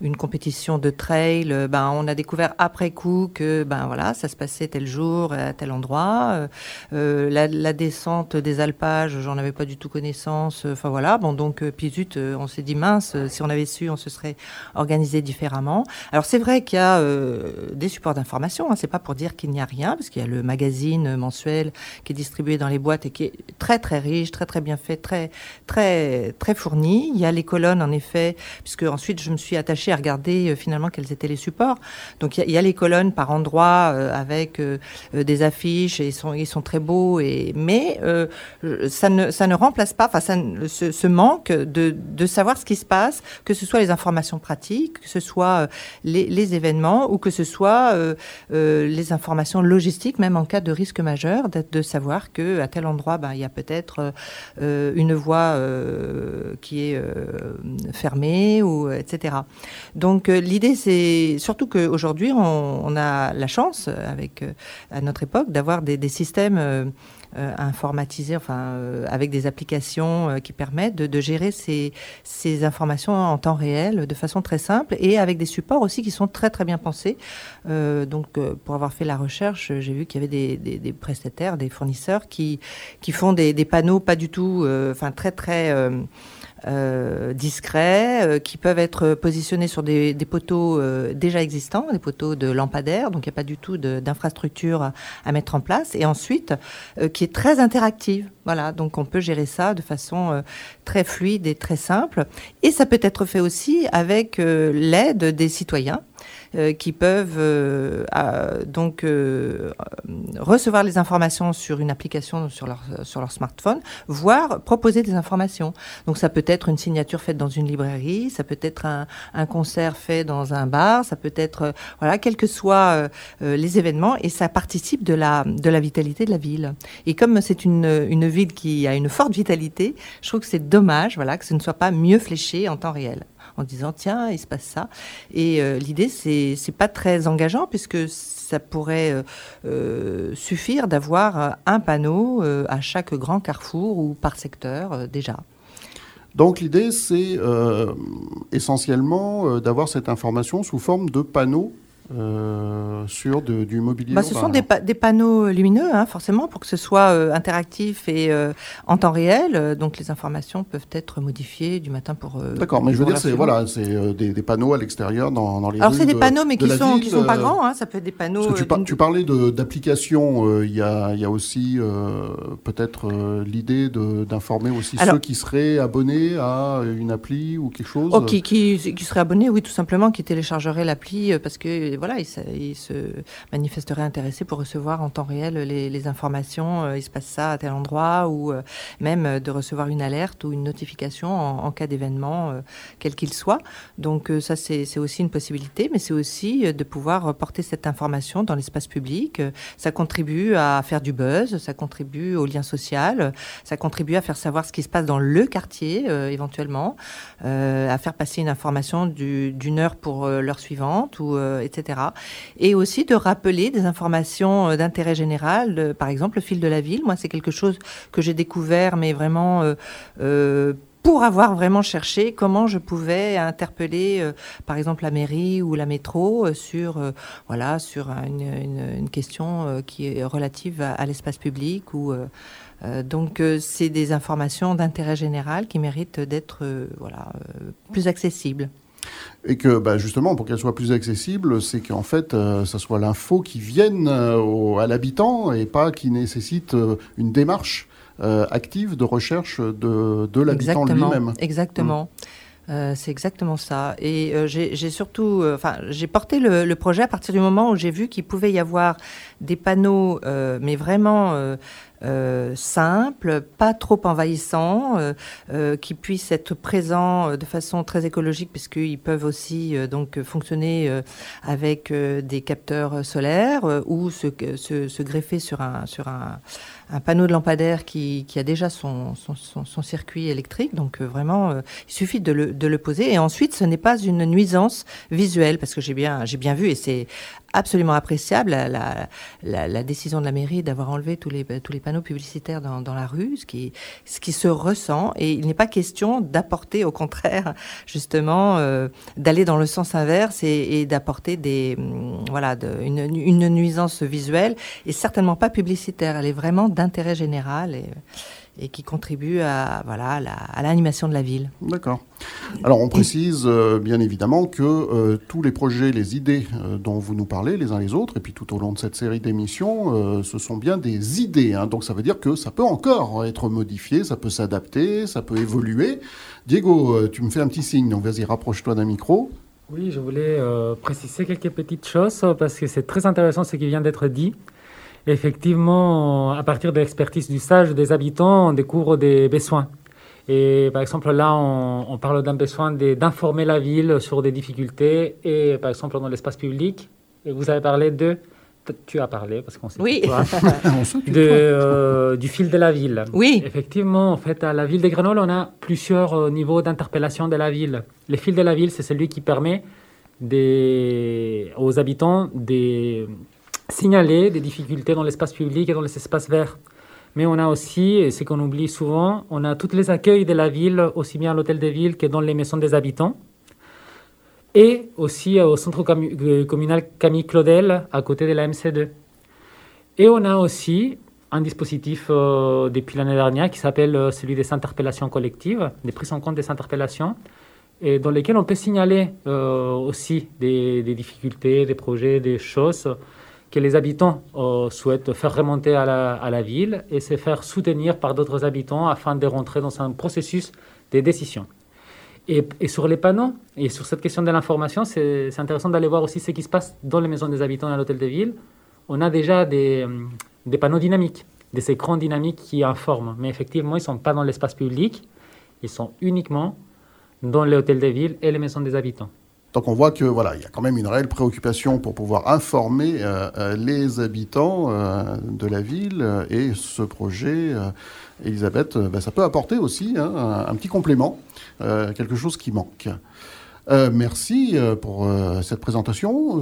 une compétition de trail, ben on a découvert après coup que ben voilà ça se passait tel jour à tel endroit. La, la descente des alpages, j'en avais pas du tout connaissance. Enfin voilà, bon donc puis zut, on s'est dit mince, si on avait su, on se serait organisé différemment. Alors c'est vrai qu'il y a euh, des supports d'information. Hein, c'est pas pour dire qu'il n'y a rien, parce qu'il y a le magazine mensuel qui est distribué dans les boîtes et qui est très très riche, très très bien fait, très très très fourni. Il y a les colonnes en effet, puisque ensuite je me suis attachée à regarder euh, finalement quels étaient les supports. Donc il y a, les colonnes par endroits euh, avec euh, euh, des affiches et ils sont ils sont très beaux et mais ça ne ça ne remplace pas, enfin ça ce, manque de de savoir ce qui se passe, que ce soit les informations pratiques, que ce soit les, événements ou que ce soit les informations logistiques, même en cas de risque majeur, de savoir que à tel endroit, ben, il y a peut-être euh, une voie euh, qui est fermée, ou, etc. Donc l'idée, c'est surtout qu'aujourd'hui, on, a la chance, avec, à notre époque, d'avoir des, systèmes euh, informatisé, enfin, euh, avec des applications euh, qui permettent de, gérer ces, ces, informations en temps réel de façon très simple et avec des supports aussi qui sont très très bien pensés. donc, pour avoir fait la recherche, j'ai vu qu'il y avait des, des, prestataires, des fournisseurs qui, qui font des, des panneaux pas du tout, enfin, très très euh, discrets euh, qui peuvent être positionnés sur des, poteaux euh, déjà existants, des poteaux de lampadaires, donc il n'y a pas du tout d'infrastructure à, mettre en place, et ensuite qui est très interactive. Voilà, donc on peut gérer ça de façon très fluide et très simple, et ça peut être fait aussi avec l'aide des citoyens. Euh, qui peuvent euh, donc euh, recevoir les informations sur une application sur leur, sur leur smartphone, voire proposer des informations. Donc ça peut être une signature faite dans une librairie, ça peut être un, concert fait dans un bar, ça peut être, voilà, quels que soient les événements, et ça participe de la, de la vitalité de la ville. Et comme c'est une, une ville qui a une forte vitalité, je trouve que c'est dommage voilà, que ce ne soit pas mieux fléché en temps réel en disant tiens, il se passe ça. Et euh, l'idée, c'est c'est pas très engageant puisque ça pourrait euh, euh, suffire d'avoir un panneau à chaque grand carrefour ou par secteur déjà. Donc l'idée, c'est essentiellement d'avoir cette information sous forme de panneaux euh, sur du mobilier bah, Ce sont des, des, panneaux lumineux, hein, forcément, pour que ce soit euh, interactif et euh, en temps réel. Donc les informations peuvent être modifiées du matin pour. D'accord, mais je veux dire, c'est voilà, c'est des, des, panneaux à l'extérieur dans, dans, les. Alors c'est des panneaux, mais qui sont qui sont pas grands. Hein, ça peut être des panneaux. Tu, tu, parlais d'applications. Il y a, y, a, aussi peut-être l'idée d'informer aussi ceux qui seraient abonnés à une appli ou quelque chose. Oh, qui, qui, qui seraient abonnés, oui, tout simplement, qui téléchargeraient l'appli parce que voilà, il, se manifesterait intéressé pour recevoir en temps réel les, informations. Euh, il se passe ça à tel endroit, ou euh, même euh, de recevoir une alerte ou une notification en, cas d'événement, quel qu'il soit. Donc ça, c'est aussi une possibilité, mais c'est aussi de pouvoir porter cette information dans l'espace public. Ça contribue à faire du buzz, ça contribue au lien social, ça contribue à faire savoir ce qui se passe dans le quartier, éventuellement, à faire passer une information d'une heure pour l'heure suivante, ou etc. Et aussi de rappeler des informations euh, d'intérêt général, par exemple le fil de la ville. Moi, c'est quelque chose que j'ai découvert, mais vraiment euh, euh, pour avoir vraiment cherché comment je pouvais interpeller, par exemple, la mairie ou la métro sur, voilà, sur une, question qui est relative à, l'espace public ou donc c'est des informations d'intérêt général qui méritent d'être voilà, plus accessibles. Et que bah, justement, pour qu'elle soit plus accessible, c'est qu'en fait, euh, ça soit l'info qui vienne euh, à l'habitant et pas qui nécessite euh, une démarche active de recherche de, de l'habitant lui-même. Exactement. Mmh. c'est exactement ça. Et j'ai surtout, enfin, j'ai porté le, le, projet à partir du moment où j'ai vu qu'il pouvait y avoir des panneaux, mais vraiment euh, simple, pas trop envahissant, euh, euh, qui puissent être présents de façon très écologique puisqu'ils peuvent aussi donc fonctionner avec des capteurs solaires ou se, se, se, greffer sur un sur un, un panneau de lampadaire qui, qui a déjà son, son, son, circuit électrique. Donc vraiment, il suffit de le, de le poser. Et ensuite, ce n'est pas une nuisance visuelle parce que j'ai bien j'ai bien vu et c'est absolument appréciable la, la, la, décision de la mairie d'avoir enlevé tous les, tous les panneaux publicitaires dans, dans, la rue, ce qui, ce qui se ressent. Et il n'est pas question d'apporter, au contraire, justement, euh, d'aller dans le sens inverse et, et d'apporter des, hum, voilà, une, une, nuisance visuelle et certainement pas publicitaire. Elle est vraiment d'intérêt général. Et, et qui contribue à voilà à l'animation de la ville. D'accord. Alors on précise euh, bien évidemment que euh, tous les projets, les idées euh, dont vous nous parlez les uns les autres, et puis tout au long de cette série d'émissions, ce sont bien des idées. Hein. donc ça veut dire que ça peut encore être modifié, ça peut s'adapter, ça peut évoluer. Diego, tu me fais un petit signe, donc vas-y rapproche-toi d'un micro. Oui, je voulais préciser quelques petites choses parce que c'est très intéressant ce qui vient d'être dit. Effectivement, à partir de l'expertise du sage des habitants, on découvre des besoins. Et par exemple, là, on, parle d'un besoin d'informer la ville sur des difficultés et par exemple dans l'espace public. Et vous avez parlé de tu as parlé, parce qu'on sait Oui. toi, (laughs) de, euh, du fil de la ville. Oui. Effectivement, en fait, à la ville de Grenoble, on a plusieurs euh, niveaux d'interpellation de la ville. Le fil de la ville, c'est celui qui permet des, aux habitants de signaler des difficultés dans l'espace public et dans les espaces verts. Mais on a aussi, et ce qu'on oublie souvent, on a tous les accueils de la ville, aussi bien à l'hôtel de ville que dans les maisons des habitants. Et aussi au centre euh, communal Camille Claudel, à côté de la MC2. Et on a aussi un dispositif euh, depuis l'année dernière qui s'appelle euh, celui des interpellations collectives, des prises en compte des interpellations, et dans lesquelles on peut signaler aussi des difficultés, des projets, des choses que les habitants euh, souhaitent faire remonter à la, ville et se faire soutenir par d'autres habitants afin de rentrer dans un processus de décision. Et, sur les panneaux, et sur cette question de l'information, c'est intéressant d'aller voir aussi ce qui se passe dans les maisons des habitants et à l'hôtel de ville. On a déjà des, hum, des panneaux dynamiques, des écrans dynamiques qui informent. Mais effectivement, ils ne sont pas dans l'espace public, ils sont uniquement dans les hôtels de ville et les maisons des habitants. Donc on voit que voilà, il y a quand même une réelle préoccupation pour pouvoir informer euh, euh, les habitants euh, de la ville et ce projet, Elisabeth, bah, ça peut apporter aussi hein, un, petit complément, quelque chose qui manque. Euh, merci euh, pour euh, cette présentation.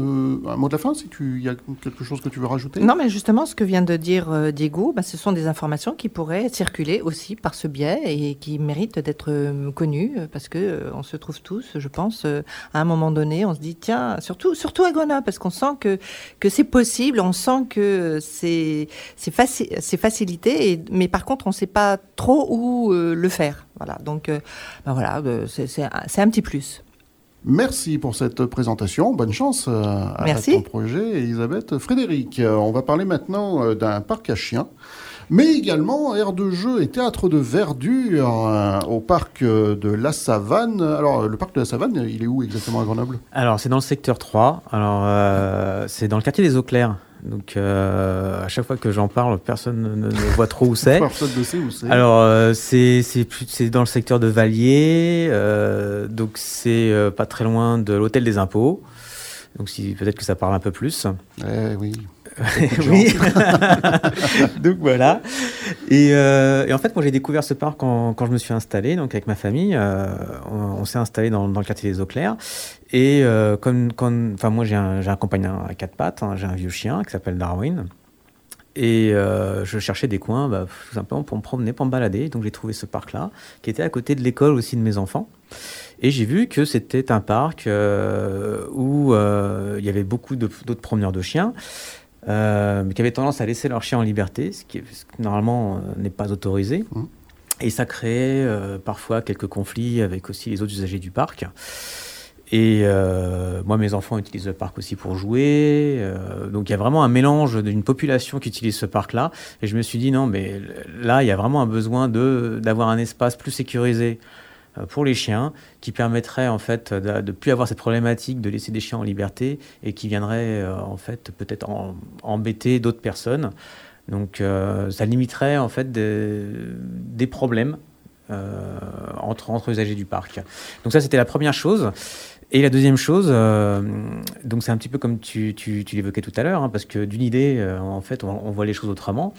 Un mot de la fin, si tu y a quelque chose que tu veux rajouter? Non, mais justement, ce que vient de dire Diego, bah, ce sont des informations qui pourraient circuler aussi par ce biais et qui méritent d'être connues parce que on se trouve tous, je pense, à un moment donné, on se dit tiens, surtout surtout à Grenoble parce qu'on sent que que c'est possible, on sent que c'est c'est facilité, mais par contre, on ne sait pas trop où le faire. Voilà, donc bah, voilà, c'est un petit plus. Merci pour cette présentation. Bonne chance euh, à Merci. ton projet, Elisabeth. Frédéric, euh, on va parler maintenant euh, d'un parc à chiens, mais également aire de jeu et théâtre de verdure euh, au parc de la Savane. Alors, le parc de la Savane, il est où exactement à Grenoble? Alors, c'est dans le secteur 3. Alors, euh, c'est dans le quartier des Eaux Claires. Donc, euh, à chaque fois que j'en parle, personne ne, voit trop où c'est. (laughs) Personne ne sait où c'est. Alors, euh, c'est dans le secteur de Valier. euh, donc, c'est pas très loin de l'hôtel des impôts. Donc, si, peut-être que ça parle un peu plus. Eh oui. (laughs) oui. (laughs) donc voilà. Et, euh, et en fait, moi, j'ai découvert ce parc quand, quand je me suis installé, donc avec ma famille. euh, on on s'est installé dans, dans le quartier des Eaux Claires. Et euh, comme, enfin, moi, j'ai un, compagnon à quatre pattes. hein, j'ai un vieux chien qui s'appelle Darwin. Et euh, je cherchais des coins, bah, tout simplement pour me promener, pour me balader. Donc j'ai trouvé ce parc-là, qui était à côté de l'école aussi de mes enfants. Et j'ai vu que c'était un parc euh, où il y avait beaucoup d'autres promeneurs de chiens, euh, mais qui avaient tendance à laisser leurs chiens en liberté, ce qui, ce qui, normalement euh, n'est pas autorisé. Et ça créait euh, parfois quelques conflits avec aussi les autres usagers du parc. Et euh, moi, mes enfants utilisent le parc aussi pour jouer. euh, donc, il y a vraiment un mélange d'une population qui utilise ce parc-là. Et je me suis dit, non, mais là, il y a vraiment un besoin d'avoir un espace plus sécurisé euh, pour les chiens, qui permettrait en fait de ne plus avoir cette problématique de laisser des chiens en liberté et qui viendrait euh, en fait peut-être embêter d'autres personnes. Donc, euh, ça limiterait en fait des, problèmes euh, entre usagers du parc. Donc ça, c'était la première chose. Et la deuxième chose, euh, donc c'est un petit peu comme tu, tu, tu l'évoquais tout à l'heure, hein, parce que d'une idée, euh, en fait, on, voit les choses autrement.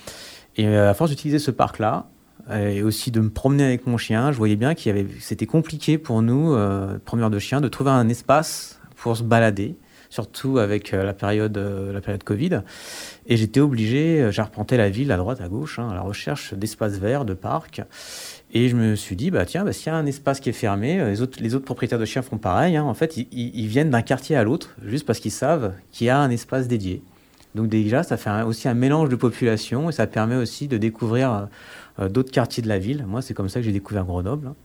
Et euh, à force d'utiliser ce parc-là, et aussi de me promener avec mon chien, je voyais bien qu'il y avait, c'était compliqué pour nous, euh, promeneurs de chiens, de trouver un espace pour se balader, surtout avec la période, la période Covid. Et j'étais obligé, j'arpentais la ville à droite, à gauche, hein, à la recherche d'espaces verts, de parcs. Et je me suis dit, bah tiens, bah, s'il y a un espace qui est fermé, euh, les autres, les autres propriétaires de chiens font pareil. hein. En fait, ils, ils- viennent d'un quartier à l'autre, juste parce qu'ils savent qu'il y a un espace dédié. Donc déjà, ça fait un- aussi un mélange de population et ça permet aussi de découvrir euh, euh, d'autres quartiers de la ville. Moi, c'est comme ça que j'ai découvert Grenoble, hein,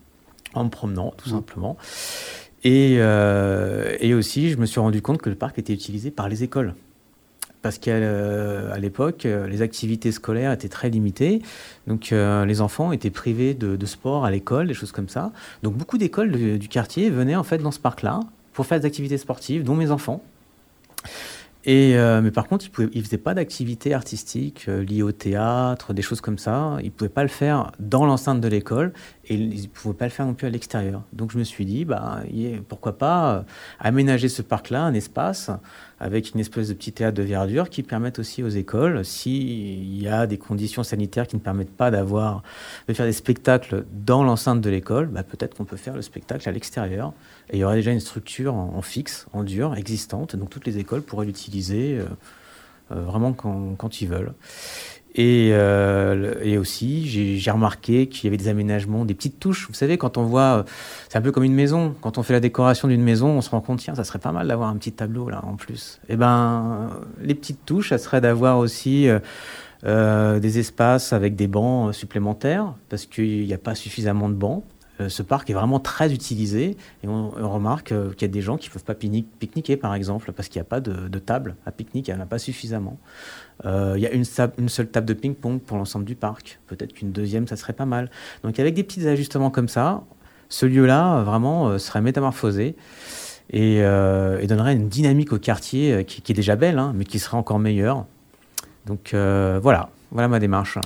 en me promenant, tout simplement. Et, euh, et aussi, je me suis rendu compte que le parc était utilisé par les écoles. Parce qu'à euh, l'époque, euh, les activités scolaires étaient très limitées. Donc, euh, les enfants étaient privés de, sport à l'école, des choses comme ça. Donc, beaucoup d'écoles du, quartier venaient en fait dans ce parc-là pour faire des activités sportives, dont mes enfants. Et, mais par contre, ils ne faisaient pas d'activités artistiques liées au théâtre, des choses comme ça. Ils ne pouvaient pas le faire dans l'enceinte de l'école. et ils ne pouvaient pas le faire non plus à l'extérieur. Donc je me suis dit, bah, pourquoi pas aménager ce parc-là, un espace, avec une espèce de petit théâtre de verdure qui permette aussi aux écoles, s'il y a des conditions sanitaires qui ne permettent pas d'avoir, de faire des spectacles dans l'enceinte de l'école, bah, peut-être qu'on peut faire le spectacle à l'extérieur. Et il y aurait déjà une structure en, fixe, en dur, existante, donc toutes les écoles pourraient l'utiliser euh, euh, vraiment quand ils veulent. Et, euh, et, aussi, j'ai remarqué qu'il y avait des aménagements, des petites touches. Vous savez, quand on voit, c'est un peu comme une maison. Quand on fait la décoration d'une maison, on se rend compte, tiens, ça serait pas mal d'avoir un petit tableau là en plus. Et eh ben, les petites touches, ça serait d'avoir aussi euh, euh des espaces avec des bancs supplémentaires, parce qu'il n'y a pas suffisamment de bancs. Euh, ce parc est vraiment très utilisé et on, remarque euh, qu'il y a des gens qui ne peuvent pas pique-niquer, par exemple, parce qu'il n'y a pas de, table à pique-nique, il n'y en a pas suffisamment. Euh, il y a une, une, seule table de ping-pong pour l'ensemble du parc. Peut-être qu'une deuxième, ça serait pas mal. Donc avec des petits ajustements comme ça, ce lieu-là, vraiment, serait métamorphosé et, donnerait une dynamique au quartier qui, est déjà belle, hein, mais qui serait encore meilleure. Donc voilà, voilà ma démarche.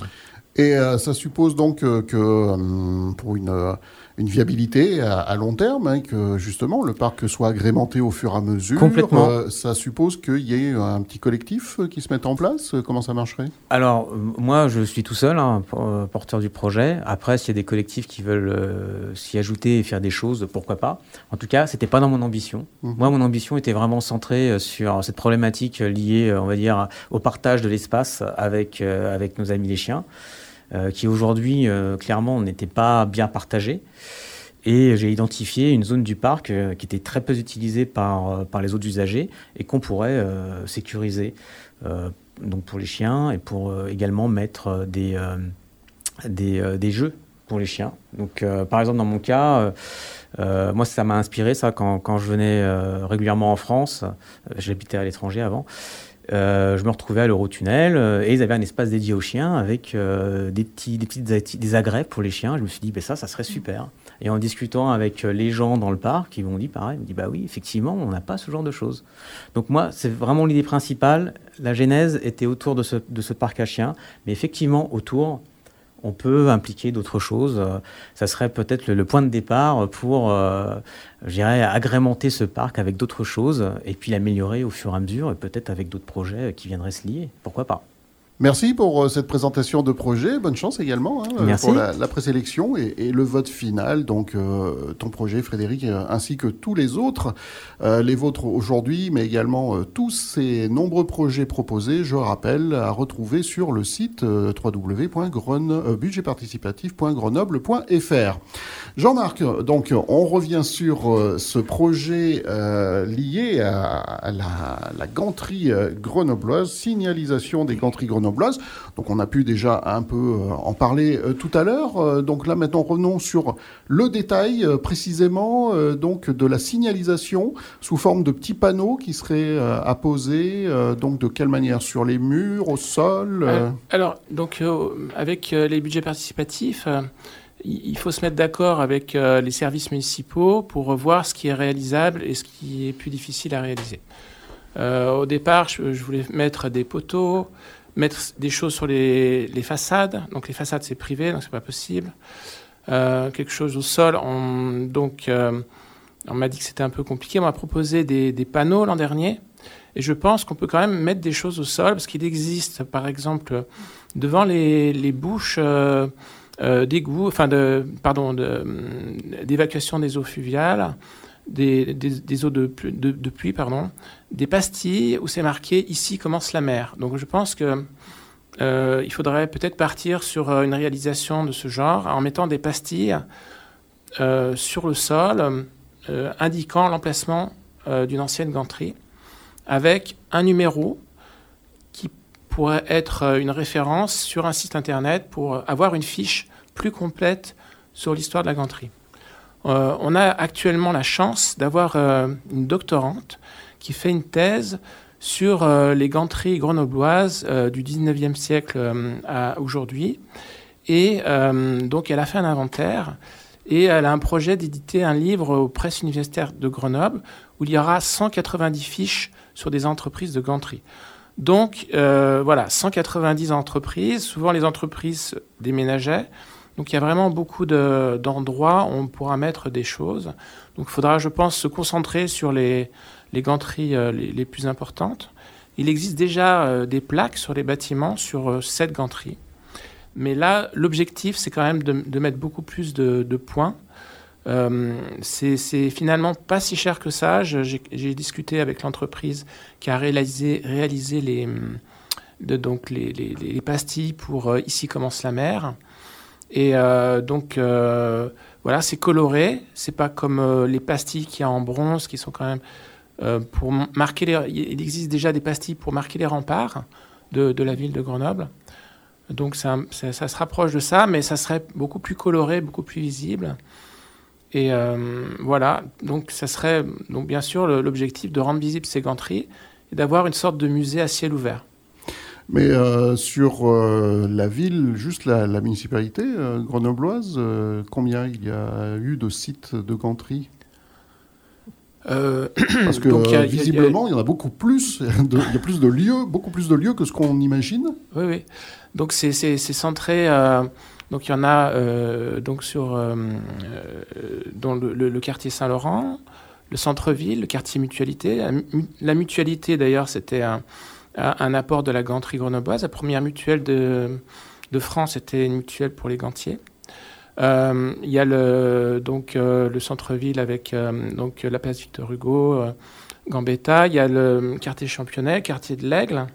Et ça suppose donc que pour une une viabilité à, long terme, hein, que justement le parc soit agrémenté au fur et à mesure. Complètement. Euh, ça suppose qu'il y ait un petit collectif qui se mette en place. Comment ça marcherait? Alors moi, je suis tout seul, hein, euh, porteur du projet. Après, s'il y a des collectifs qui veulent euh, s'y ajouter et faire des choses, pourquoi pas? En tout cas, c'était pas dans mon ambition. Mmh. Moi, mon ambition était vraiment centrée sur cette problématique liée, on va dire, au partage de l'espace avec avec nos amis les chiens. Euh, qui aujourd'hui, euh, clairement, n'était pas bien partagé. Et j'ai identifié une zone du parc euh, qui était très peu utilisée par, par les autres usagers et qu'on pourrait sécuriser donc pour les chiens et pour également mettre des, des, des, jeux pour les chiens. Donc, par exemple, dans mon cas, moi, ça m'a inspiré ça quand, quand je venais régulièrement en France. J'habitais à l'étranger avant. Euh, je me retrouvais à l'Eurotunnel euh, et ils avaient un espace dédié aux chiens avec euh, des, petits, des petites des agrès pour les chiens. Je me suis dit, ben ça, ça serait super. Et en discutant avec les gens dans le parc, ils m'ont dit pareil. Ils m'ont dit, bah oui, effectivement, on n'a pas ce genre de choses. Donc moi, c'est vraiment l'idée principale. La genèse était autour de ce, de ce parc à chiens, mais effectivement autour on peut impliquer d'autres choses. Ça serait peut-être le, point de départ pour, euh, agrémenter ce parc avec d'autres choses et puis l'améliorer au fur et à mesure et peut-être avec d'autres projets qui viendraient se lier. Pourquoi pas? Merci pour euh, cette présentation de projet. Bonne chance également hein, pour la, présélection et, le vote final. Donc, euh, ton projet, Frédéric, euh, ainsi que tous les autres, les vôtres aujourd'hui, mais également tous ces nombreux projets proposés, je rappelle, à retrouver sur le site www.budgetparticipatif.grenoble.fr. Jean-Marc, donc, on revient sur ce projet lié à, la, la ganterie grenobloise, signalisation des ganteries grenobloises donc on a pu déjà un peu euh, en parler euh, tout à l'heure. Euh, donc là maintenant revenons sur le détail précisément donc de la signalisation sous forme de petits panneaux qui seraient apposés donc de quelle manière? Sur les murs, au sol. Alors donc avec les budgets participatifs il faut se mettre d'accord avec les services municipaux pour voir ce qui est réalisable et ce qui est plus difficile à réaliser. au départ, je, voulais mettre des poteaux, mettre des choses sur les, façades. Donc les façades, c'est privé, donc c'est pas possible. Euh, quelque chose au sol. On, donc, euh, on m'a dit que c'était un peu compliqué. On m'a proposé des, panneaux l'an dernier. Et je pense qu'on peut quand même mettre des choses au sol, parce qu'il existe, par exemple, devant les, bouches euh, d'égout, enfin, de, pardon, d'évacuation des eaux fluviales, des, eaux de, de, pluie, pardon, des pastilles où c'est marqué ici commence la mer. Donc je pense que euh, il faudrait peut-être partir sur euh, une réalisation de ce genre en mettant des pastilles euh, sur le sol indiquant l'emplacement d'une ancienne ganterie avec un numéro qui pourrait être une référence sur un site internet pour avoir une fiche plus complète sur l'histoire de la ganterie. Euh, on a actuellement la chance d'avoir euh, une doctorante qui fait une thèse sur euh, les ganteries grenobloises du 19e siècle à aujourd'hui. Et donc, elle a fait un inventaire et elle a un projet d'éditer un livre aux presses universitaires de Grenoble où il y aura 190 fiches sur des entreprises de ganterie. Donc, voilà, 190 entreprises. Souvent, les entreprises déménageaient. Donc il y a vraiment beaucoup de- d'endroits où on pourra mettre des choses. Donc il faudra, je pense, se concentrer sur les, les ganteries euh, les, plus importantes. Il existe déjà euh, des plaques sur les bâtiments sur euh, cette ganterie. Mais là, l'objectif, c'est quand même de, mettre beaucoup plus de, points. Euh, c'est finalement pas si cher que ça. J'ai discuté avec l'entreprise qui a réalisé, les, donc les, les- les- les pastilles pour euh, Ici commence la mer. Et euh, donc, euh, voilà, c'est coloré. C'est pas comme euh, les pastilles qu'il y a en bronze qui sont quand même euh, pour marquer. Il existe déjà des pastilles pour marquer les remparts de, la ville de Grenoble. Donc, ça, se rapproche de ça, mais ça serait beaucoup plus coloré, beaucoup plus visible. Et euh, voilà, donc ça serait donc bien sûr l'objectif de rendre visibles ces ganteries et d'avoir une sorte de musée à ciel ouvert. Mais euh, sur la ville, juste la, municipalité grenobloise, combien il y a eu de sites de ganterie Euh, (clears throat) Parce que donc, il y a- euh, il y a- visiblement, il y en a beaucoup plus, (laughs) il y a plus de lieux, beaucoup plus de lieux que ce qu'on imagine. Oui, oui. Donc c'est centré. euh, donc il y en a euh, donc sur dans le, le- le quartier Saint-Laurent, le centre-ville, le quartier Mutualité. La, mu- la Mutualité d'ailleurs c'était un apport de la ganterie grenobloise. La première mutuelle de, de France était une mutuelle pour les gantiers. Euh, Il y a le donc euh, le centre-ville avec euh, donc la place Victor Hugo, Gambetta. Il y a le quartier Championnet, quartier de l'Aigle.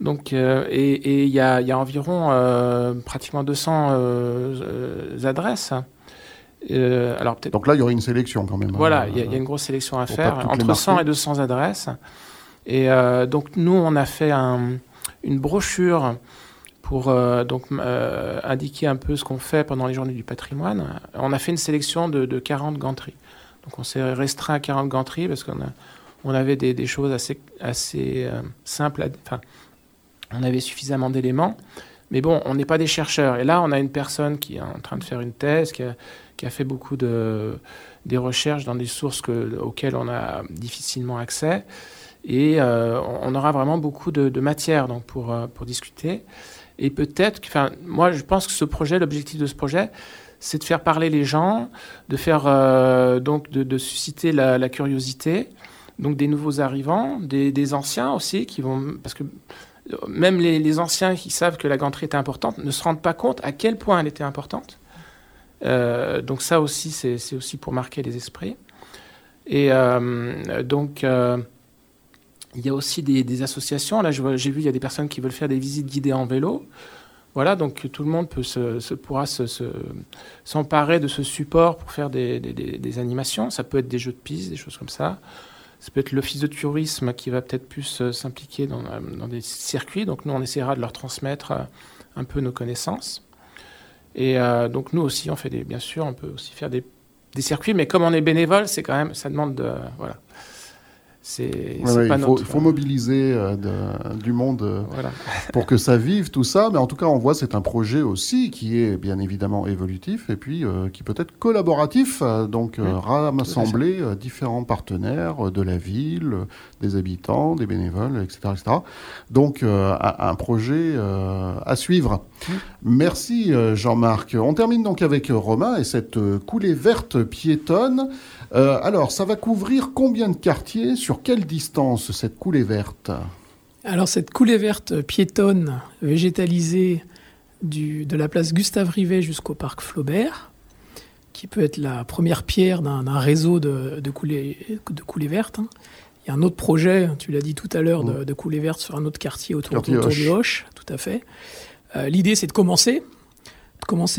Donc, euh, et il y a, il y a environ euh, pratiquement 200 euh, euh, adresses. Alors peut-être. Donc là, il y aurait une sélection quand même. Voilà, hein, il y, a- il y a une grosse sélection à faire, entre 100 marquer. et 200 adresses. Et donc nous, on a fait un- une brochure pour euh, donc euh, indiquer un peu ce qu'on fait pendant les journées du patrimoine. On a fait une sélection de, de 40 ganteries. Donc on s'est restreint à 40 ganteries parce qu'on avait des, choses assez, euh, simples. Enfin, on avait suffisamment d'éléments. Mais bon, on n'est pas des chercheurs. Et là, on a une personne qui est en train de faire une thèse, qui a, fait beaucoup de, des recherches dans des sources que- auxquelles on a difficilement accès. Et on aura vraiment beaucoup de, matière donc, pour discuter. Et peut-être, enfin, moi, je pense que ce projet, l'objectif de ce projet, c'est de faire parler les gens, de faire euh, donc de, susciter la, curiosité, donc des nouveaux arrivants, des, anciens aussi qui vont, parce que euh, même les, anciens qui savent que la ganterie était importante ne se rendent pas compte à quel point elle était importante. Euh, donc ça aussi, c'est aussi pour marquer les esprits. Et donc, il y a aussi des, associations. Là, j'ai vu, il y a des personnes qui veulent faire des visites guidées en vélo. Voilà, donc tout le monde pourra se- se- s'emparer de ce support pour faire des, animations. Ça peut être des jeux de piste, des choses comme ça. Ça peut être l'office de tourisme qui va peut-être plus euh, s'impliquer dans, euh, dans des circuits. Donc nous, on essaiera de leur transmettre euh, un peu nos connaissances. Et donc nous aussi, on fait bien sûr, on peut aussi faire des circuits, mais comme on est bénévole, c'est quand même, ça demande de, voilà. C'est Ouais, c'est ouais, pas il, faut, notre- il faut mobiliser euh, de- du monde euh, Voilà. (laughs) pour que ça vive, tout ça. Mais en tout cas, on voit c'est un projet aussi qui est bien évidemment évolutif et puis euh, qui peut être collaboratif. donc, Mmh. rassembler différents partenaires de la ville, des habitants, des bénévoles, etc. etc. Donc, un, projet à suivre. Merci euh, Jean-Marc. On termine donc avec euh, Romain et cette euh, coulée verte piétonne. Euh, alors, ça va couvrir combien de quartiers? Sur quelle distance cette coulée verte? Alors cette coulée verte piétonne végétalisée du, de la place Gustave Rivet jusqu'au parc Flaubert, qui peut être la première pierre d'un d'un réseau de, de, coulées, de coulées vertes. hein. Il y a un autre projet, tu l'as dit tout à l'heure, de, de coulées vertes sur un autre quartier autour, Quartier autour Hoche. du Hoche, tout à fait. Euh, L'idée, c'est de commencer,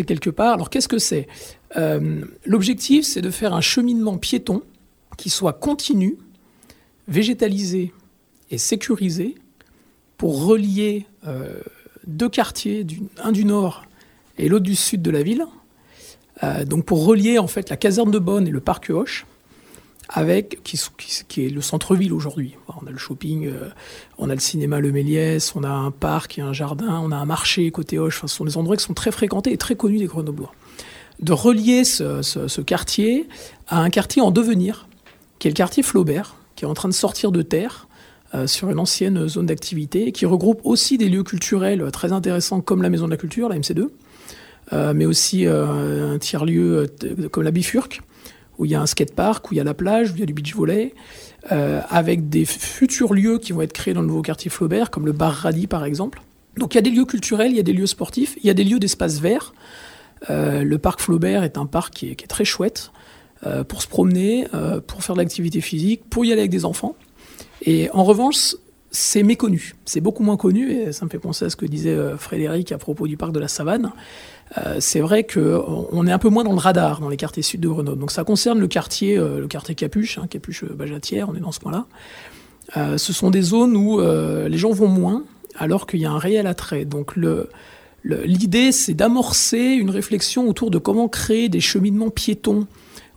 quelque part. Alors qu'est-ce que c'est? Euh, L'objectif, c'est de faire un cheminement piéton qui soit continu, végétalisé et sécurisé pour relier euh, deux quartiers, un du nord et l'autre du sud de la ville. Donc pour relier en fait la caserne de Bonne et le parc Hoche, avec qui, est le centre-ville aujourd'hui. On a le shopping, euh, on a le cinéma Le Méliès, on a un parc et un jardin, on a un marché côté Hoche. Ce sont des endroits qui sont très fréquentés et très connus des Grenoblois. De relier ce, quartier à un quartier en devenir, qui est le quartier Flaubert, qui est en train de sortir de terre euh, sur une ancienne zone d'activité, qui regroupe aussi des lieux culturels très intéressants comme la Maison de la Culture, la MC2, euh, mais aussi un tiers-lieu comme la Bifurque, où il y a un skatepark, où il y a la plage, où il y a du beach volley, euh, avec des futurs lieux qui vont être créés dans le nouveau quartier Flaubert, comme le bar Radi par exemple. Donc il y a des lieux culturels, il y a des lieux sportifs, il y a des lieux d'espace vert. Euh, le parc Flaubert est un parc qui est, très chouette euh, pour se promener, pour faire de l'activité physique, pour y aller avec des enfants. Et en revanche, c'est méconnu. C'est beaucoup moins connu, et ça me fait penser à ce que disait Frédéric à propos du parc de la Savane. Euh, c'est vrai qu'on on est un peu moins dans le radar dans les quartiers sud de Grenoble. Donc ça concerne le quartier, euh, le quartier Capuche, hein, Capuche euh, Bajatière, on est dans ce coin-là. Euh, ce sont des zones où euh, les gens vont moins, alors qu'il y a un réel attrait. Donc l'idée, c'est d'amorcer une réflexion autour de comment créer des cheminements piétons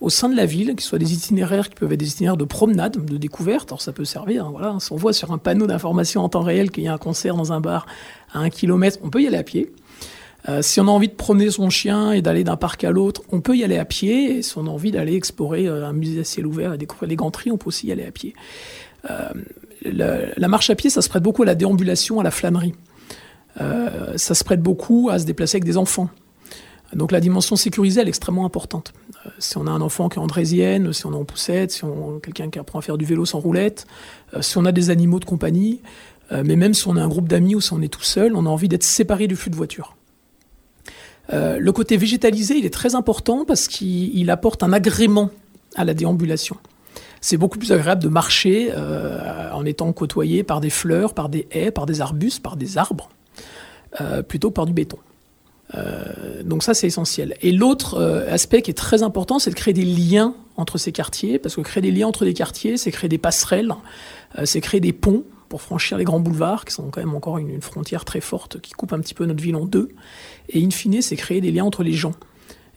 au sein de la ville, qui soient des itinéraires qui peuvent être des itinéraires de promenade, de découverte. Alors ça peut servir. hein, voilà. Si on voit sur un panneau d'information en temps réel qu'il y a un concert dans un bar à un kilomètre, on peut y aller à pied. Euh, si on a envie de promener son chien et d'aller d'un parc à l'autre, on peut y aller à pied. Si on a envie d'aller explorer euh, un musée à ciel ouvert et découvrir les grands-tries, on peut aussi y aller à pied. Euh, la, marche à pied, ça se prête beaucoup à la déambulation, à la flânerie. Ça se prête beaucoup à se déplacer avec des enfants. Donc la dimension sécurisée, elle est extrêmement importante. Si on a un enfant qui est andrésienne, si on est en poussette, si on quelqu'un qui apprend à faire du vélo sans roulette, si on a des animaux de compagnie, mais même si on a un groupe d'amis ou si on est tout seul, on a envie d'être séparé du flux de voiture. Euh, le côté végétalisé, il est très important parce qu'il il apporte un agrément à la déambulation. C'est beaucoup plus agréable de marcher euh, en étant côtoyé par des fleurs, par des haies, par des arbustes, par des arbres, euh, plutôt que par du béton. Donc ça, c'est essentiel. Et l'autre aspect qui est très important, c'est de créer des liens entre ces quartiers, parce que créer des liens entre les quartiers, c'est créer des passerelles, c'est créer des ponts pour franchir les grands boulevards, qui sont quand même encore une, frontière très forte, qui coupe un petit peu notre ville en deux. Et in fine, c'est créer des liens entre les gens.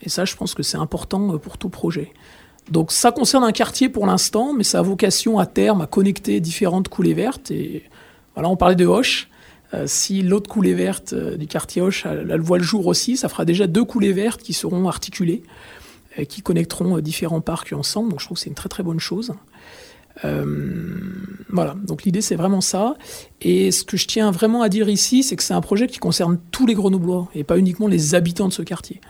Et ça, je pense que c'est important euh, pour tout projet. Donc ça concerne un quartier pour l'instant, mais ça a vocation à terme à connecter différentes coulées vertes. Et voilà, on parlait de Hoche. Euh, si l'autre coulée verte euh, du quartier Hoche, elle, voit le jour aussi, ça fera déjà deux coulées vertes qui seront articulées, et qui connecteront différents parcs ensemble. Donc je trouve que c'est une très très bonne chose. Euh, voilà, donc l'idée c'est vraiment ça. Et ce que je tiens vraiment à dire ici, c'est que c'est un projet qui concerne tous les Grenoblois et pas uniquement les habitants de ce quartier.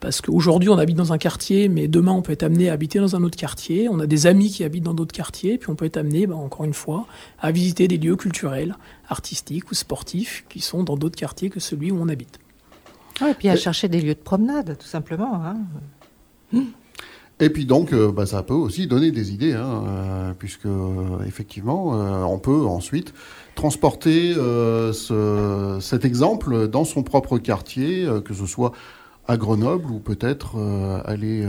Parce qu'aujourd'hui, on habite dans un quartier, mais demain, on peut être amené à habiter dans un autre quartier. On a des amis qui habitent dans d'autres quartiers, puis on peut être amené, bah, encore une fois, à visiter des lieux culturels, artistiques ou sportifs qui sont dans d'autres quartiers que celui où on habite. Ouais, et puis à chercher des lieux de promenade, tout simplement. hein. Et puis donc, euh, bah, ça peut aussi donner des idées, hein, euh, puisque euh, effectivement, on peut ensuite transporter ce- cet exemple dans son propre quartier, que ce soit à Grenoble ou peut-être aller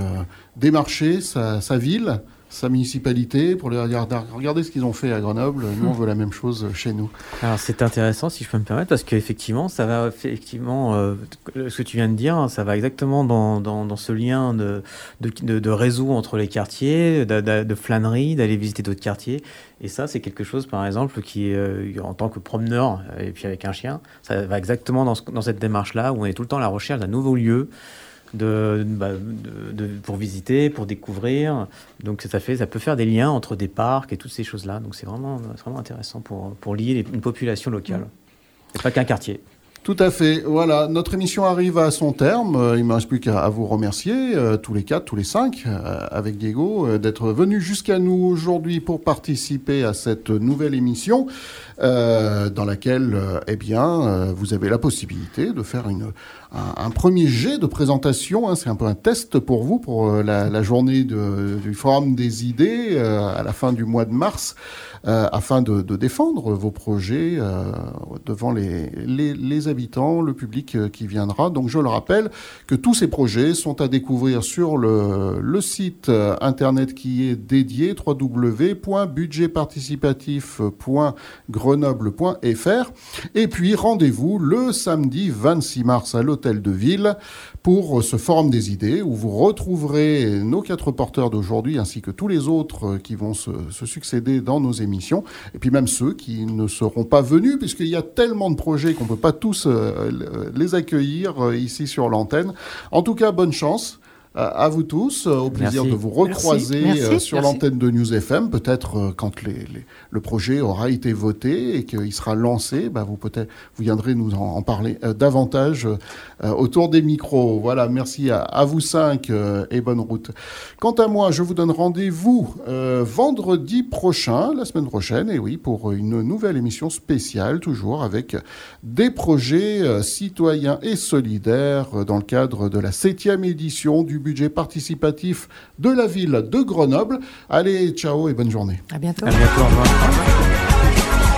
démarcher sa ville, sa municipalité pour les regarder. Regardez ce qu'ils ont fait à Grenoble. Nous, on veut la même chose chez nous. Alors c'est intéressant si je peux me permettre parce qu'effectivement ça va effectivement euh, ce que tu viens de dire hein, ça va exactement dans, dans, ce lien de, de, réseau entre les quartiers de, flânerie d'aller visiter d'autres quartiers et ça c'est quelque chose par exemple qui euh, en tant que promeneur euh, et puis avec un chien ça va exactement dans cette démarche là où on est tout le temps à la recherche d'un nouveau lieu de, bah, de- pour visiter, pour découvrir. Donc ça fait, ça peut faire des liens entre des parcs et toutes ces choses-là. Donc c'est vraiment, vraiment intéressant pour, pour lier les- une population locale. Et pas qu'un quartier. Tout à fait. Voilà, notre émission arrive à son terme. Euh, Il ne me reste plus qu'à vous remercier, euh, tous les quatre, tous les cinq, euh, avec Diego, d'être venus jusqu'à nous aujourd'hui pour participer à cette nouvelle émission, dans laquelle, eh bien, vous avez la possibilité de faire un, premier jet de présentation. hein. C'est un peu un test pour vous pour la, journée du Forum des idées à la fin du mois de mars, afin de, défendre vos projets devant les, les, les habitants, le public euh, qui viendra. Donc je le rappelle que tous ces projets sont à découvrir sur le, site euh, internet qui est dédié www.budgetparticipatif.grenoble.fr et puis rendez-vous le samedi 26 mars à l'hôtel de ville pour ce forum des idées où vous retrouverez nos quatre porteurs d'aujourd'hui ainsi que tous les autres euh, qui vont se, se succéder dans nos émissions et puis même ceux qui ne seront pas venus puisqu'il y a tellement de projets qu'on peut pas tous euh, les accueillir euh, ici sur l'antenne. En tout cas, bonne chance. À vous tous. Au plaisir Merci. de vous recroiser Merci. euh, Merci. sur l'antenne de News FM. Peut-être euh, quand les- les- le projet aura été voté et qu'il sera lancé, bah, vous peut-être vous viendrez nous en, en parler euh, davantage euh, autour des micros. Voilà, merci à, à vous cinq euh, et bonne route. Quant à moi, je vous donne rendez-vous euh, vendredi prochain, la semaine prochaine, et oui, pour une nouvelle émission spéciale, toujours avec des projets euh, citoyens et solidaires euh, dans le cadre de la septième édition du budget participatif de la ville de Grenoble. Allez, ciao et bonne journée. À bientôt. À bientôt, au revoir.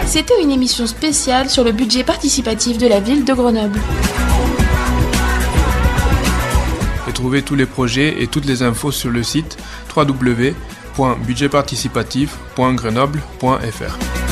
C'était une émission spéciale sur le budget participatif de la ville de Grenoble. Retrouvez tous les projets et toutes les infos sur le site www.budgetparticipatif.grenoble.fr.